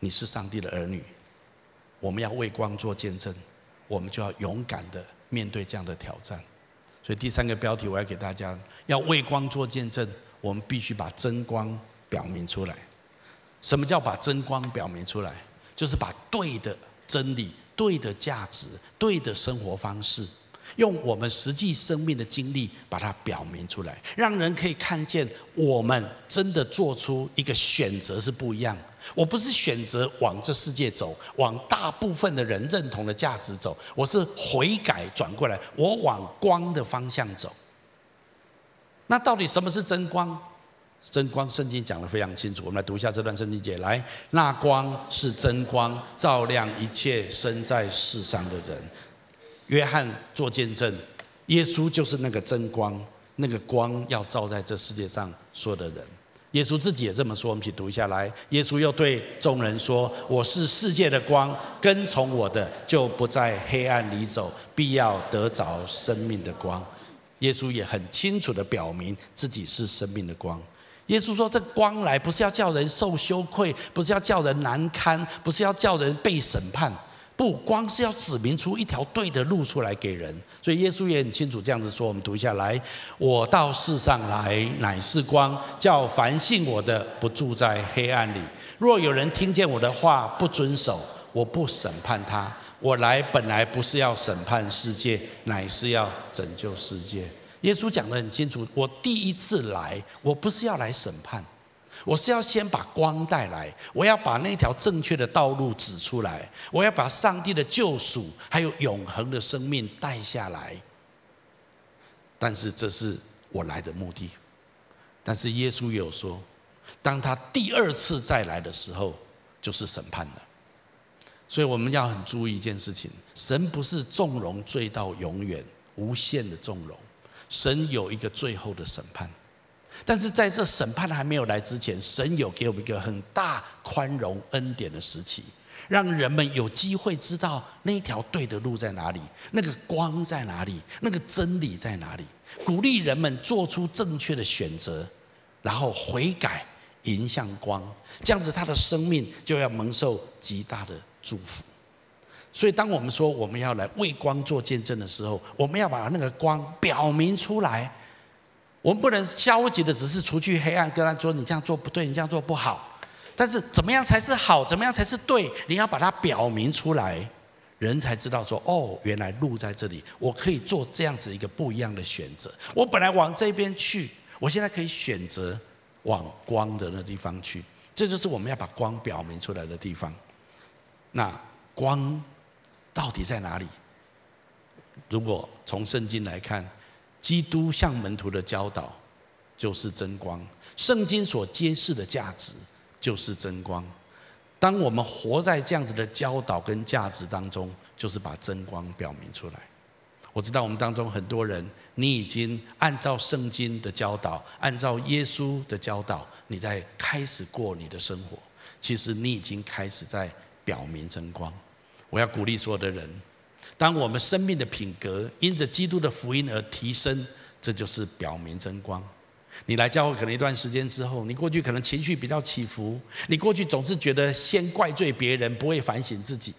你是上帝的儿女，我们要为光做见证，我们就要勇敢的面对这样的挑战。所以第三个标题我要给大家，要为光做见证，我们必须把真光表明出来。什么叫把真光表明出来？就是把对的真理、对的价值、对的生活方式，用我们实际生命的经历把它表明出来，让人可以看见我们真的做出一个选择是不一样。我不是选择往这世界走，往大部分的人认同的价值走，我是悔改转过来，我往光的方向走。那到底什么是真光？真光，圣经讲的非常清楚。我们来读一下这段圣经节。来，那光是真光，照亮一切生在世上的人。约翰做见证，耶稣就是那个真光，那个光要照在这世界上所有的人。耶稣自己也这么说。我们一起读一下来。耶稣又对众人说：“我是世界的光，跟从我的就不在黑暗里走，必要得着生命的光。”耶稣也很清楚地表明自己是生命的光。耶稣说：“这光来不是要叫人受羞愧，不是要叫人难堪，不是要叫人被审判。不，光是要指明出一条对的路出来给人。所以耶稣也很清楚这样子说。我们读一下来：我到世上来乃是光，叫凡信我的不住在黑暗里。若有人听见我的话不遵守，我不审判他。我来本来不是要审判世界，乃是要拯救世界。”耶稣讲得很清楚，我第一次来，我不是要来审判，我是要先把光带来，我要把那条正确的道路指出来，我要把上帝的救赎还有永恒的生命带下来。但是这是我来的目的。但是耶稣有说，当他第二次再来的时候，就是审判了。所以我们要很注意一件事情：神不是纵容罪到永远，无限的纵容。神有一个最后的审判，但是在这审判还没有来之前，神有给我们一个很大宽容恩典的时期，让人们有机会知道那条对的路在哪里，那个光在哪里，那个真理在哪里，鼓励人们做出正确的选择，然后悔改，迎向光，这样子他的生命就要蒙受极大的祝福。所以，当我们说我们要来为光做见证的时候，我们要把那个光表明出来。我们不能消极的只是除去黑暗，跟他说你这样做不对，你这样做不好。但是，怎么样才是好？怎么样才是对？你要把它表明出来，人才知道说哦，原来路在这里，我可以做这样子一个不一样的选择。我本来往这边去，我现在可以选择往光的那地方去。这就是我们要把光表明出来的地方。那光。到底在哪里？如果从圣经来看，基督向门徒的教导就是真光，圣经所揭示的价值就是真光。当我们活在这样子的教导跟价值当中，就是把真光表明出来。我知道我们当中很多人，你已经按照圣经的教导，按照耶稣的教导，你在开始过你的生活。其实你已经开始在表明真光。我要鼓励所有的人，当我们生命的品格因着基督的福音而提升，这就是表明真光。你来教会可能一段时间之后，你过去可能情绪比较起伏，你过去总是觉得先怪罪别人，不会反省自己。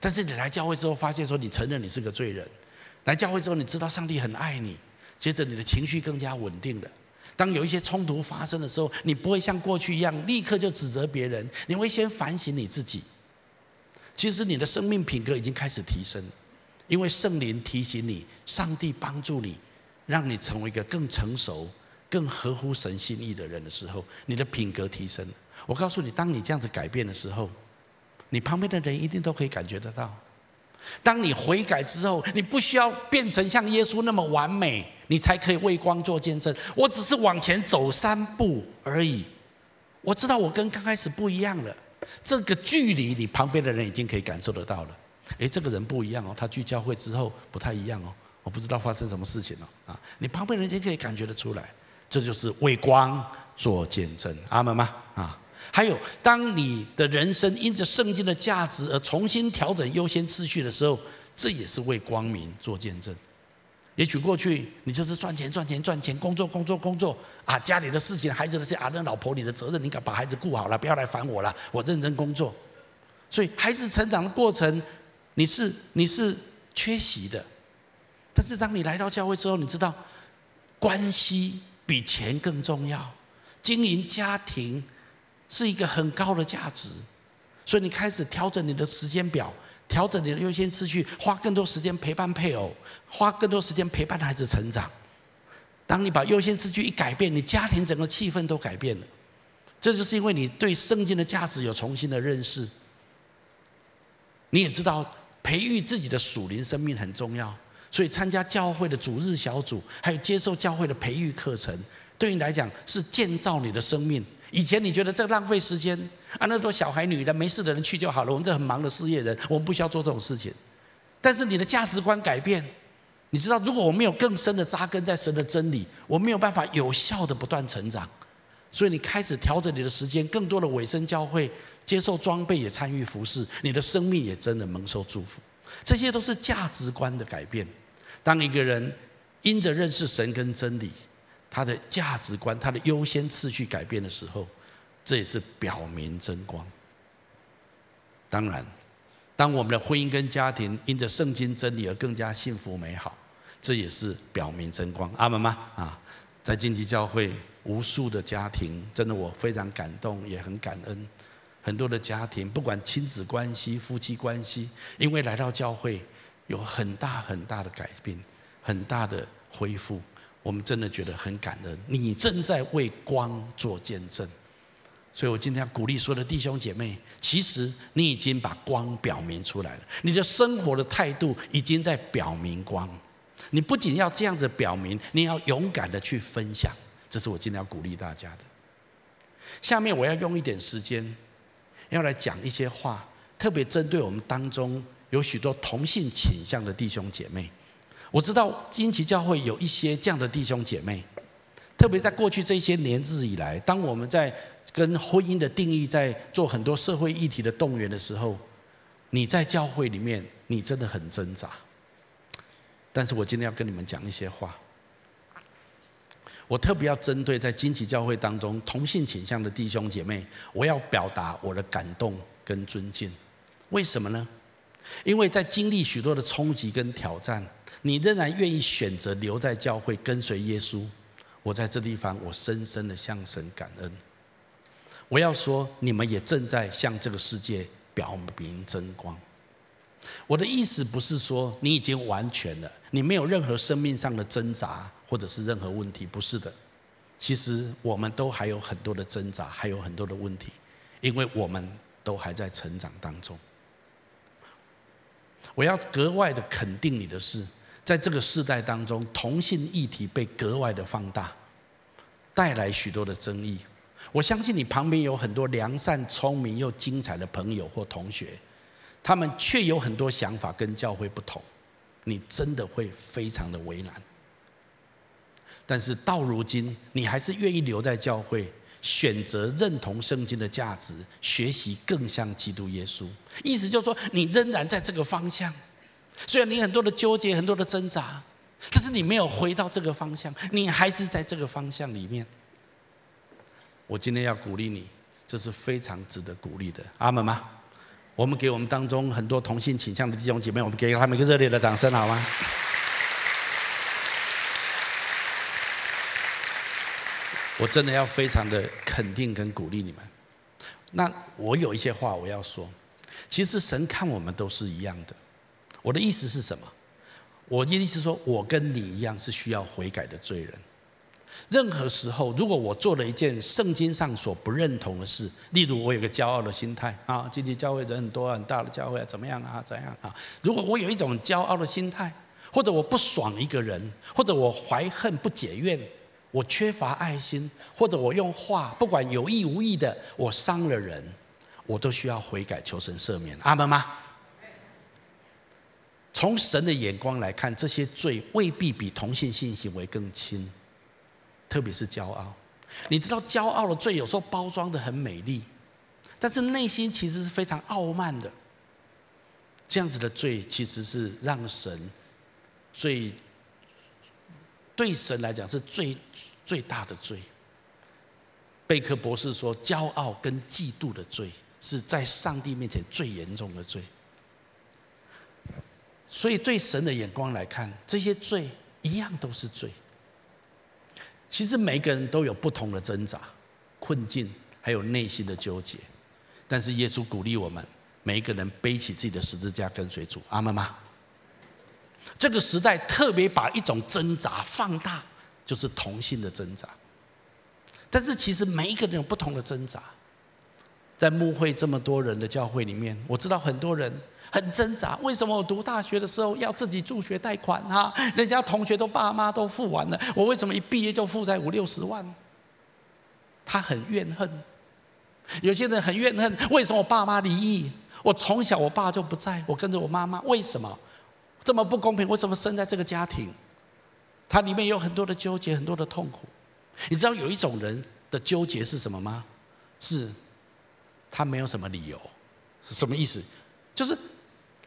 但是你来教会之后，发现说你承认你是个罪人。来教会之后，你知道上帝很爱你，接着你的情绪更加稳定了。当有一些冲突发生的时候，你不会像过去一样立刻就指责别人，你会先反省你自己。其实你的生命品格已经开始提升，因为圣灵提醒你，上帝帮助你，让你成为一个更成熟、更合乎神心意的人的时候，你的品格提升。我告诉你，当你这样子改变的时候，你旁边的人一定都可以感觉得到。当你悔改之后，你不需要变成像耶稣那么完美，你才可以为光做见证。我只是往前走三步而已，我知道我跟刚开始不一样了。这个距离，你旁边的人已经可以感受得到了。诶，这个人不一样哦，他去教会之后不太一样哦，我不知道发生什么事情了啊！你旁边人已经可以感觉得出来，这就是为光做见证，阿门吗？啊，还有，当你的人生因着圣经的价值而重新调整优先次序的时候，这也是为光明做见证。也许过去你就是赚钱、赚钱、赚钱，工作、工作、工作啊，家里的事情、孩子的事啊，那老婆你的责任，你敢把孩子顾好了，不要来烦我了，我认真工作。所以孩子成长的过程，你是你是缺席的。但是当你来到教会之后，你知道关系比钱更重要，经营家庭。是一个很高的价值，所以你开始调整你的时间表，调整你的优先次序，花更多时间陪伴配偶，花更多时间陪伴孩子成长。当你把优先次序一改变，你家庭整个气氛都改变了。这就是因为你对圣经的价值有重新的认识。你也知道培育自己的属灵生命很重要，所以参加教会的主日小组，还有接受教会的培育课程，对你来讲是建造你的生命。以前你觉得这浪费时间啊，那多小孩、女的、没事的人去就好了。我们这很忙的事业人，我们不需要做这种事情。但是你的价值观改变，你知道，如果我没有更深的扎根在神的真理，我没有办法有效的不断成长。所以你开始调整你的时间，更多的委身教会，接受装备，也参与服事，你的生命也真的蒙受祝福。这些都是价值观的改变。当一个人因着认识神跟真理，他的价值观、他的优先次序改变的时候，这也是表明真光。当然，当我们的婚姻跟家庭因着圣经真理而更加幸福美好，这也是表明真光。阿门吗？啊，在荆棘教会，无数的家庭，真的我非常感动，也很感恩。很多的家庭，不管亲子关系、夫妻关系，因为来到教会，有很大很大的改变，很大的恢复。我们真的觉得很感恩，你正在为光做见证，所以我今天要鼓励所有的弟兄姐妹，其实你已经把光表明出来了，你的生活的态度已经在表明光。你不仅要这样子表明，你要勇敢的去分享，这是我今天要鼓励大家的。下面我要用一点时间，要来讲一些话，特别针对我们当中有许多同性倾向的弟兄姐妹。我知道荆棘教会有一些这样的弟兄姐妹，特别在过去这些年日以来，当我们在跟婚姻的定义在做很多社会议题的动员的时候，你在教会里面你真的很挣扎。但是我今天要跟你们讲一些话，我特别要针对在荆棘教会当中同性倾向的弟兄姐妹，我要表达我的感动跟尊敬。为什么呢？因为在经历许多的冲击跟挑战。你仍然愿意选择留在教会跟随耶稣，我在这地方，我深深的向神感恩。我要说，你们也正在向这个世界表明真光。我的意思不是说你已经完全了，你没有任何生命上的挣扎或者是任何问题，不是的。其实我们都还有很多的挣扎，还有很多的问题，因为我们都还在成长当中。我要格外的肯定你的是。在这个世代当中，同性议题被格外的放大，带来许多的争议。我相信你旁边有很多良善、聪明又精彩的朋友或同学，他们却有很多想法跟教会不同，你真的会非常的为难。但是到如今，你还是愿意留在教会，选择认同圣经的价值，学习更像基督耶稣。意思就是说，你仍然在这个方向。虽然你很多的纠结，很多的挣扎，但是你没有回到这个方向，你还是在这个方向里面。我今天要鼓励你，这是非常值得鼓励的。阿门吗？我们给我们当中很多同性倾向的弟兄姐妹，我们给他们一个热烈的掌声，好吗？我真的要非常的肯定跟鼓励你们。那我有一些话我要说，其实神看我们都是一样的。我的意思是什么？我的意思是说，我跟你一样是需要悔改的罪人。任何时候，如果我做了一件圣经上所不认同的事，例如我有个骄傲的心态啊，今天教会人很多很大的教会啊，怎么样啊，怎样啊？如果我有一种骄傲的心态，或者我不爽一个人，或者我怀恨不解怨，我缺乏爱心，或者我用话不管有意无意的我伤了人，我都需要悔改，求神赦免。阿门吗？从神的眼光来看，这些罪未必比同性性行为更轻，特别是骄傲。你知道，骄傲的罪有时候包装得很美丽，但是内心其实是非常傲慢的。这样子的罪，其实是让神最对神来讲是最最大的罪。贝克博士说，骄傲跟嫉妒的罪是在上帝面前最严重的罪。所以，对神的眼光来看，这些罪一样都是罪。其实每个人都有不同的挣扎、困境，还有内心的纠结。但是耶稣鼓励我们，每一个人背起自己的十字架跟随主。阿们吗？这个时代特别把一种挣扎放大，就是同性的挣扎。但是其实每一个人有不同的挣扎。在牧会这么多人的教会里面，我知道很多人。很挣扎，为什么我读大学的时候要自己助学贷款啊？人家同学都爸妈都付完了，我为什么一毕业就负债五六十万？他很怨恨。有些人很怨恨，为什么我爸妈离异？我从小我爸就不在，我跟着我妈妈，为什么这么不公平？为什么生在这个家庭？他里面有很多的纠结，很多的痛苦。你知道有一种人的纠结是什么吗？是，他没有什么理由，是什么意思？就是。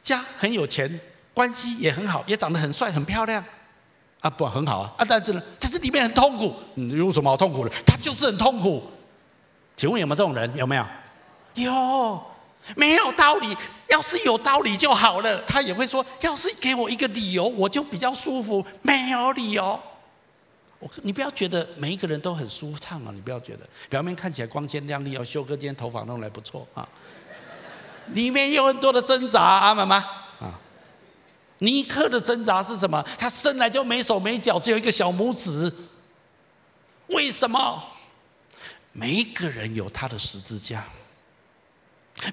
家很有钱，关系也很好，也长得很帅很漂亮，啊不很好啊啊！但是呢，但是里面很痛苦。你有什么好痛苦的？他就是很痛苦。请问有没有这种人？有没有？有，没有道理。要是有道理就好了。他也会说，要是给我一个理由，我就比较舒服。没有理由，我你不要觉得每一个人都很舒畅啊！你不要觉得表面看起来光鲜亮丽，要修哥今天头发弄来不错啊。里面有很多的挣扎，阿妈妈？啊，尼克的挣扎是什么？他生来就没手没脚，只有一个小拇指。为什么？每一个人有他的十字架，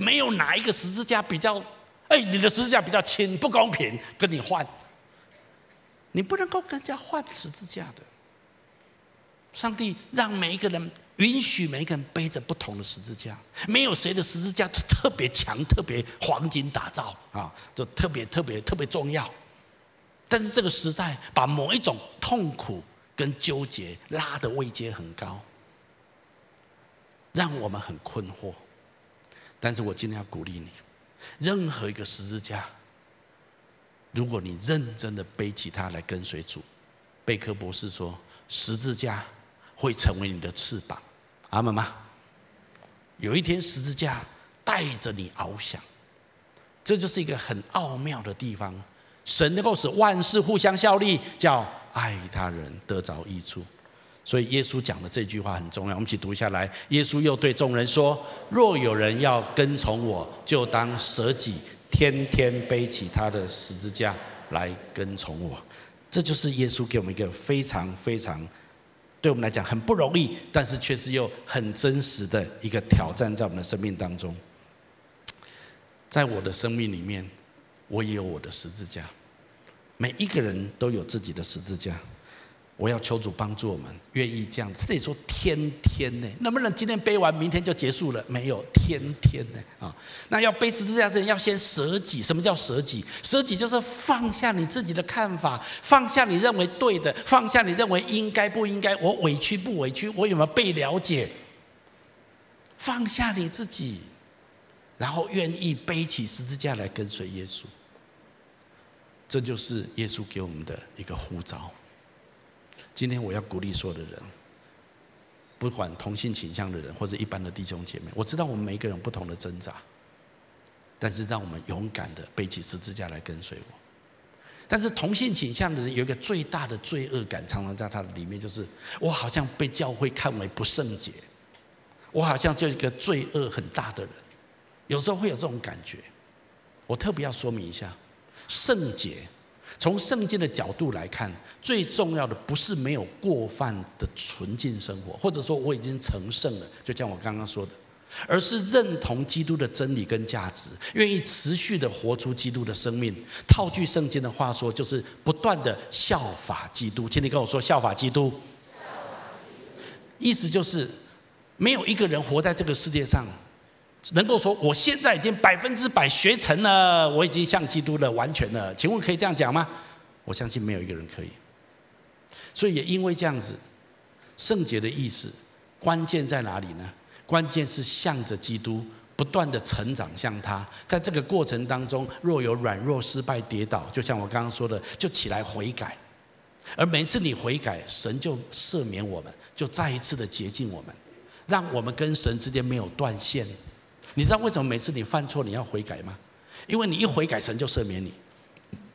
没有哪一个十字架比较，哎，你的十字架比较轻，不公平，跟你换。你不能够跟人家换十字架的。上帝让每一个人。允许每一个人背着不同的十字架，没有谁的十字架特别强、特别黄金打造啊，就特别特别特别重要。但是这个时代把某一种痛苦跟纠结拉得位阶很高，让我们很困惑。但是我今天要鼓励你，任何一个十字架，如果你认真的背起它来跟随主，贝克博士说，十字架会成为你的翅膀。阿门吗？有一天十字架带着你翱翔，这就是一个很奥妙的地方。神能够使万事互相效力，叫爱他人得着益处。所以耶稣讲的这句话很重要，我们一起读下来。耶稣又对众人说：“若有人要跟从我，就当舍己，天天背起他的十字架来跟从我。”这就是耶稣给我们一个非常非常。对我们来讲很不容易，但是却是又很真实的一个挑战，在我们的生命当中。在我的生命里面，我也有我的十字架。每一个人都有自己的十字架。我要求主帮助我们，愿意这样子。自己说天天呢，能不能今天背完，明天就结束了？没有，天天呢啊。那要背十字架之前，要先舍己。什么叫舍己？舍己就是放下你自己的看法，放下你认为对的，放下你认为应该不应该，我委屈不委屈，我有没有被了解？放下你自己，然后愿意背起十字架来跟随耶稣。这就是耶稣给我们的一个呼召。今天我要鼓励所有的人，不管同性倾向的人或者一般的弟兄姐妹，我知道我们每一个人不同的挣扎，但是让我们勇敢的背起十字架来跟随我。但是同性倾向的人有一个最大的罪恶感，常常在他的里面，就是我好像被教会看为不圣洁，我好像就一个罪恶很大的人，有时候会有这种感觉。我特别要说明一下，圣洁。从圣经的角度来看，最重要的不是没有过犯的纯净生活，或者说我已经成圣了，就像我刚刚说的，而是认同基督的真理跟价值，愿意持续的活出基督的生命。套句圣经的话说，就是不断的效法基督。请你跟我说，效法基督。意思就是，没有一个人活在这个世界上，能够说我现在已经百分之百学成了，我已经像基督了，完全了。请问可以这样讲吗？我相信没有一个人可以。所以也因为这样子，圣洁的意思关键在哪里呢？关键是向着基督不断的成长，向他，在这个过程当中，若有软弱、失败、跌倒，就像我刚刚说的，就起来悔改。而每次你悔改，神就赦免我们，就再一次的洁净我们，让我们跟神之间没有断线。你知道为什么每次你犯错你要悔改吗？因为你一悔改，神就赦免你。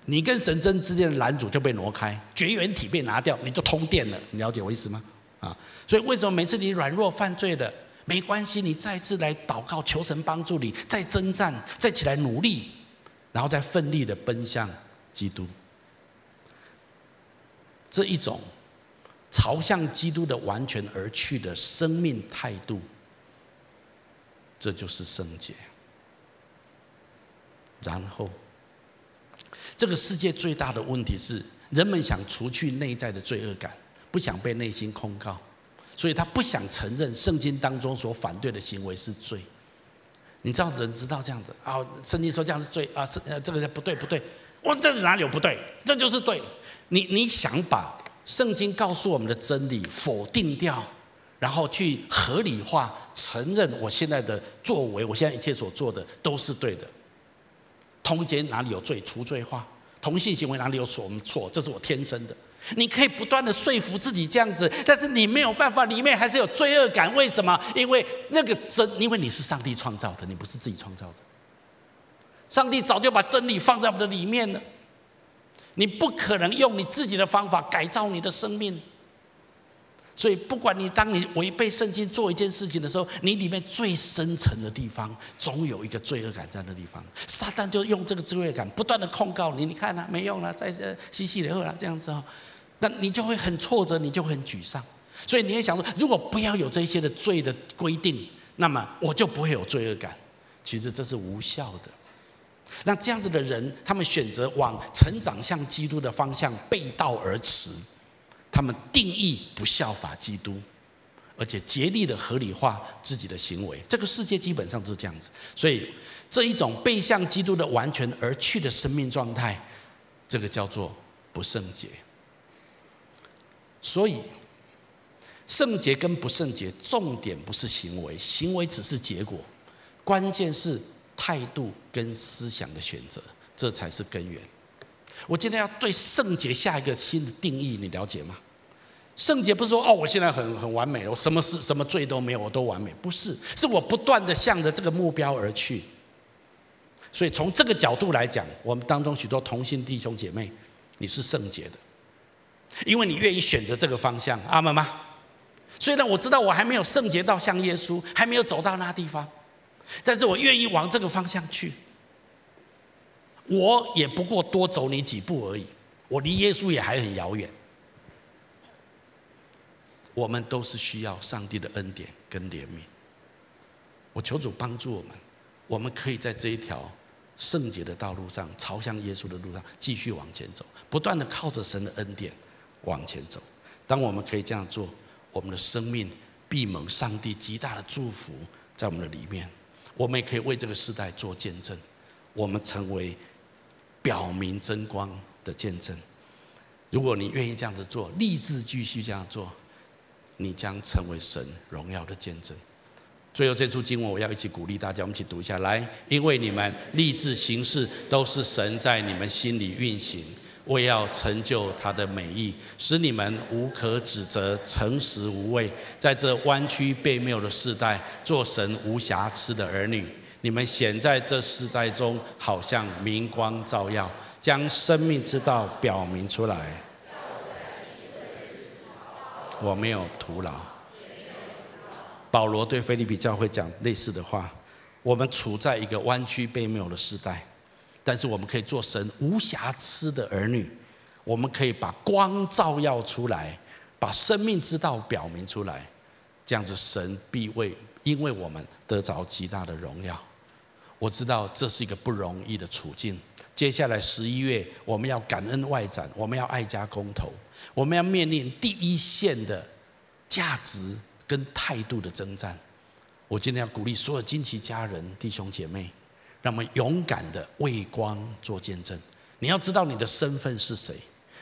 你跟神真之间的拦阻就被挪开，绝缘体被拿掉，你就通电了。你了解我意思吗？啊，所以为什么每次你软弱犯罪的，没关系，你再次来祷告，求神帮助你，再征战，再起来努力，然后再奋力的奔向基督。这一种朝向基督的完全而去的生命态度，这就是圣洁。然后，这个世界最大的问题是，人们想除去内在的罪恶感，不想被内心控告，所以他不想承认圣经当中所反对的行为是罪。你知道人知道这样子啊？圣经说这样是罪啊？是，这个不对不对，我这哪里有不对？这就是对。你你想把圣经告诉我们的真理否定掉，然后去合理化承认我现在的作为，我现在一切所做的都是对的。通奸哪里有罪？除罪化。同性行为哪里有错？我们错，这是我天生的。你可以不断的说服自己这样子，但是你没有办法，里面还是有罪恶感。为什么？因为那个真，因为你是上帝创造的，你不是自己创造的。上帝早就把真理放在我们的里面了。你不可能用你自己的方法改造你的生命，所以不管你当你违背圣经做一件事情的时候，你里面最深层的地方总有一个罪恶感在那地方。撒旦就用这个罪恶感不断的控告你，你看呐、啊，没用了，在这嬉戏里赫了这样子哦，那你就会很挫折，你就会很沮丧。所以你也想说，如果不要有这些的罪的规定，那么我就不会有罪恶感。其实这是无效的。那这样子的人，他们选择往成长向基督的方向背道而驰，他们定义不效法基督，而且竭力的合理化自己的行为。这个世界基本上就是这样子，所以这一种背向基督的完全而去的生命状态，这个叫做不圣洁。所以，圣洁跟不圣洁，重点不是行为，行为只是结果，关键是。态度跟思想的选择，这才是根源。我今天要对圣洁下一个新的定义，你了解吗？圣洁不是说哦，我现在很很完美了，我什么事什么罪都没有，我都完美。不是，是我不断的向着这个目标而去。所以从这个角度来讲，我们当中许多同性弟兄姐妹，你是圣洁的，因为你愿意选择这个方向，阿门吗？虽然我知道我还没有圣洁到像耶稣，还没有走到那地方。但是我愿意往这个方向去，我也不过多走你几步而已，我离耶稣也还很遥远。我们都是需要上帝的恩典跟怜悯。我求主帮助我们，我们可以在这一条圣洁的道路上，朝向耶稣的路上继续往前走，不断的靠着神的恩典往前走。当我们可以这样做，我们的生命必蒙上帝极大的祝福在我们的里面。我们也可以为这个时代做见证，我们成为表明真光的见证。如果你愿意这样子做，立志继续这样做，你将成为神荣耀的见证。最后这处经文，我要一起鼓励大家，我们一起读一下来。因为你们立志行事，都是神在你们心里运行。为要成就他的美意，使你们无可指责，诚实无畏，在这弯曲悖谬的世代，做神无瑕疵的儿女。你们显在这世代中，好像明光照耀，将生命之道表明出来。我没有徒劳。保罗对腓利比教会讲类似的话：我们处在一个弯曲悖谬的时代。但是我们可以做神无瑕疵的儿女，我们可以把光照耀出来，把生命之道表明出来，这样子神必为因为我们得着极大的荣耀。我知道这是一个不容易的处境。接下来十一月我们要感恩外展，我们要爱家公投，我们要面临第一线的价值跟态度的征战。我今天要鼓励所有金旗家人弟兄姐妹。让我们勇敢的为光做见证。你要知道你的身份是谁，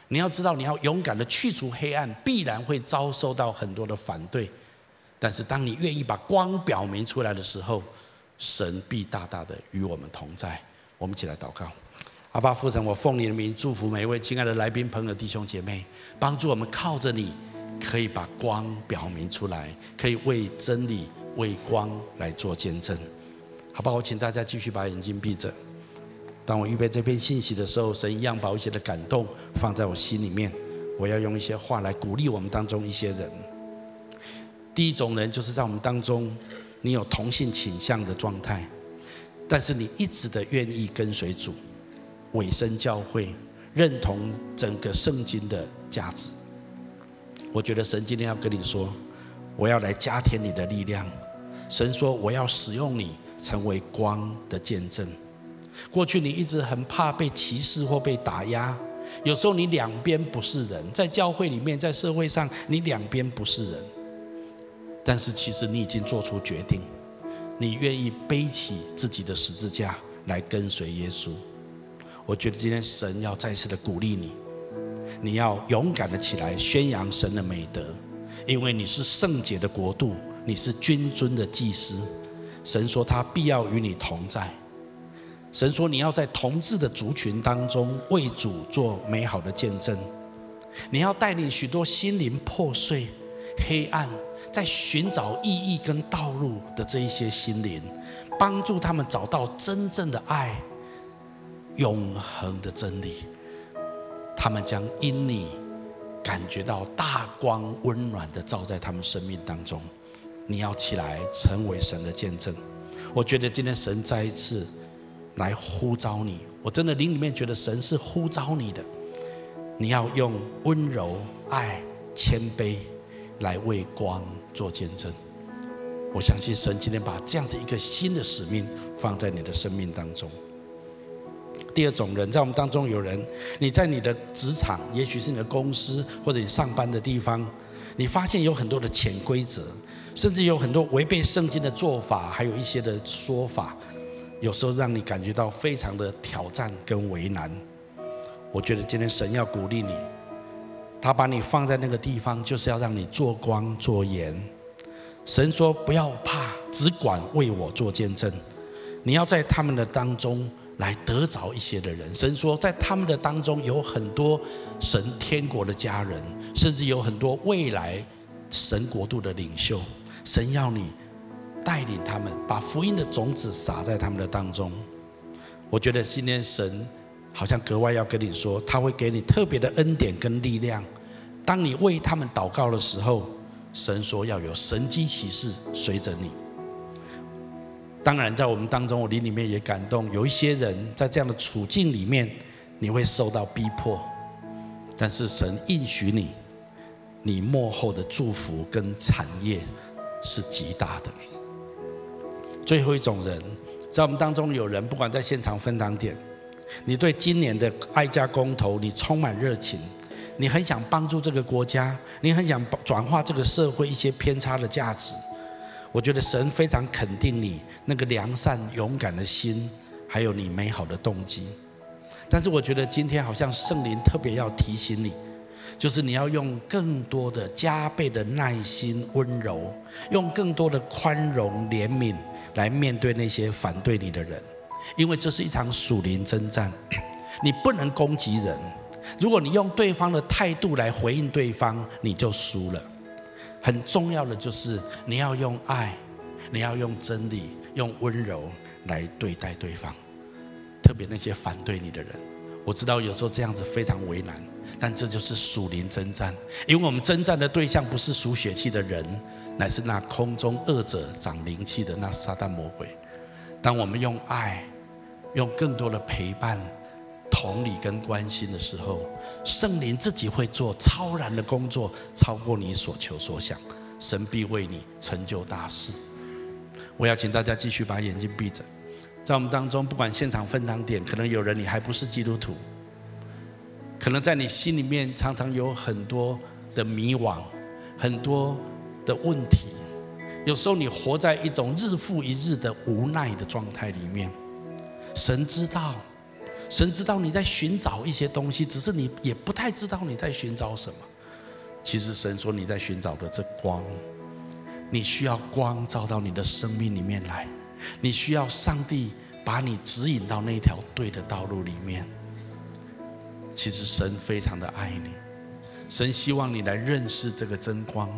你要知道你要勇敢的去除黑暗，必然会遭受到很多的反对。但是当你愿意把光表明出来的时候，神必大大的与我们同在。我们一起来祷告。阿爸父神，我奉你的名祝福每一位亲爱的来宾朋友弟兄姐妹，帮助我们靠着你，可以把光表明出来，可以为真理、为光来做见证。好吧，我请大家继续把眼睛闭着。当我预备这篇信息的时候，神一样把一些的感动放在我心里面。我要用一些话来鼓励我们当中一些人。第一种人就是在我们当中，你有同性倾向的状态，但是你一直的愿意跟随主。委身教会，认同整个圣经的价值。我觉得神今天要跟你说，我要来加添你的力量。神说，我要使用你，成为光的见证。过去你一直很怕被歧视或被打压，有时候你两边不是人，在教会里面，在社会上，你两边不是人。但是其实你已经做出决定，你愿意背起自己的十字架来跟随耶稣。我觉得今天神要再次的鼓励你，你要勇敢的起来宣扬神的美德，因为你是圣洁的国度，你是君尊的祭司。神说他必要与你同在。神说你要在同志的族群当中为主做美好的见证，你要带领许多心灵破碎、黑暗，在寻找意义跟道路的这一些心灵，帮助他们找到真正的爱。永恒的真理，他们将因你感觉到大光温暖的照在他们生命当中。你要起来成为神的见证。我觉得今天神再一次来呼召你，我真的灵里面觉得神是呼召你的。你要用温柔、爱、谦卑来为光做见证。我相信神今天把这样子一个新的使命放在你的生命当中。第二种人，在我们当中有人，你在你的职场，也许是你的公司或者你上班的地方，你发现有很多的潜规则，甚至有很多违背圣经的做法，还有一些的说法，有时候让你感觉到非常的挑战跟为难。我觉得今天神要鼓励你，他把你放在那个地方，就是要让你做光做盐。神说不要怕，只管为我做见证。你要在他们的当中。来得着一些的人，神说，在他们的当中有很多神天国的家人，甚至有很多未来神国度的领袖。神要你带领他们，把福音的种子撒在他们的当中。我觉得今天神好像格外要跟你说，他会给你特别的恩典跟力量。当你为他们祷告的时候，神说要有神迹奇事随着你。当然，在我们当中，我灵里面也感动。有一些人在这样的处境里面，你会受到逼迫，但是神应许你，你末后的祝福跟产业是极大的。最后一种人，在我们当中有人，不管在现场分堂点，你对今年的爱家公投，你充满热情，你很想帮助这个国家，你很想转化这个社会一些偏差的价值。我觉得神非常肯定你那个良善、勇敢的心，还有你美好的动机。但是我觉得今天好像圣灵特别要提醒你，就是你要用更多的加倍的耐心、温柔，用更多的宽容、怜悯来面对那些反对你的人，因为这是一场属灵征战，你不能攻击人。如果你用对方的态度来回应对方，你就输了。很重要的就是你要用爱，你要用真理，用温柔来对待对方，特别那些反对你的人。我知道有时候这样子非常为难，但这就是属灵征战，因为我们征战的对象不是属血气的人，乃是那空中恶者长灵气的那撒旦魔鬼。当我们用爱，用更多的陪伴。同理跟关心的时候，圣灵自己会做超然的工作，超过你所求所想，神必为你成就大事。我要请大家继续把眼睛闭着，在我们当中，不管现场分堂点，可能有人你还不是基督徒，可能在你心里面常常有很多的迷惘，很多的问题，有时候你活在一种日复一日的无奈的状态里面，神知道。神知道你在寻找一些东西，只是你也不太知道你在寻找什么。其实神说你在寻找的这光，你需要光照到你的生命里面来，你需要上帝把你指引到那条对的道路里面。其实神非常的爱你，神希望你来认识这个真光，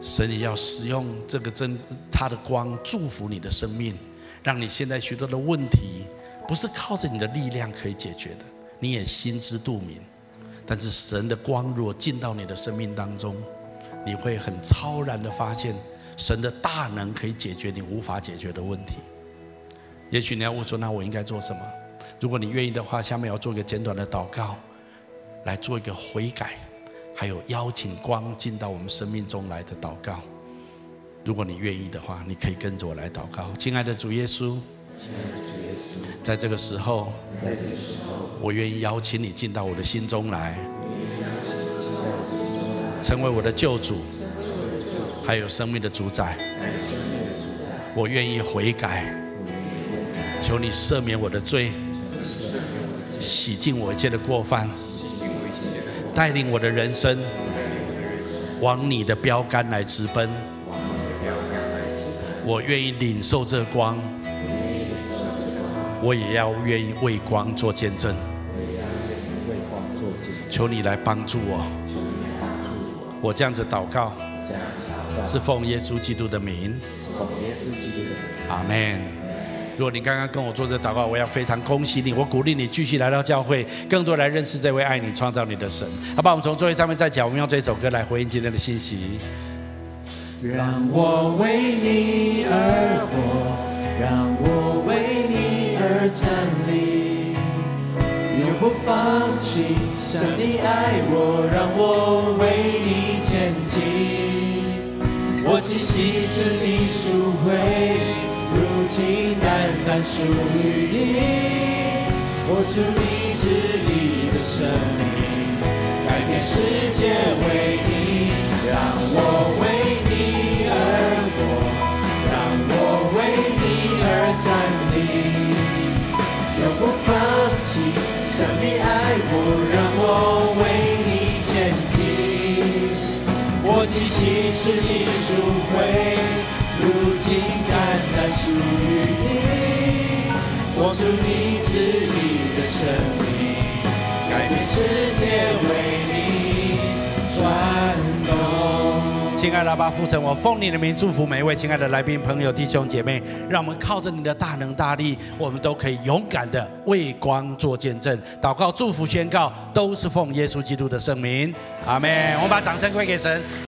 神也要使用这个真他的光祝福你的生命，让你现在许多的问题不是靠着你的力量可以解决的，你也心知肚明。但是神的光若进到你的生命当中，你会很超然的发现，神的大能可以解决你无法解决的问题。也许你要问说，那我应该做什么？如果你愿意的话，下面要做一个简短的祷告，来做一个悔改，还有邀请光进到我们生命中来的祷告。如果你愿意的话，你可以跟着我来祷告。亲爱的主耶稣，在这个时候，我愿意邀请你进到我的心中来，成为我的救主，还有生命的主宰。我愿意悔改，求你赦免我的罪。洗净我一切的过犯，带领我的人生往你的标杆来直奔。我愿意领受这光，我也要愿意为光做见证。求你来帮助我。我这样子祷告，是奉耶稣基督的名。阿门。如果你刚刚跟我做这祷告，我要非常恭喜你，我鼓励你继续来到教会，更多来认识这位爱你、创造你的神。好吧，我们从座位上面再讲，我们用这首歌来回应今天的信息。让我为你而活，让我不放弃。像你爱我，让我为你前进。我气息是你赎回。如今单单属于你，活出你旨意的生命，改变世界为你，让我为你而活，让我为你而站立，永不放弃，像你爱我，让我为你前进，我气息是你赎回。如今单单属于你，活出你旨意的生命，改变世界为你转动。亲爱的阿爸父神，我奉你的名祝福每一位亲爱的来宾、朋友、弟兄姐妹，让我们靠着你的大能大力，我们都可以勇敢的为光做见证。祷告、祝福、宣告，都是奉耶稣基督的圣名。阿门。我们把掌声归给神。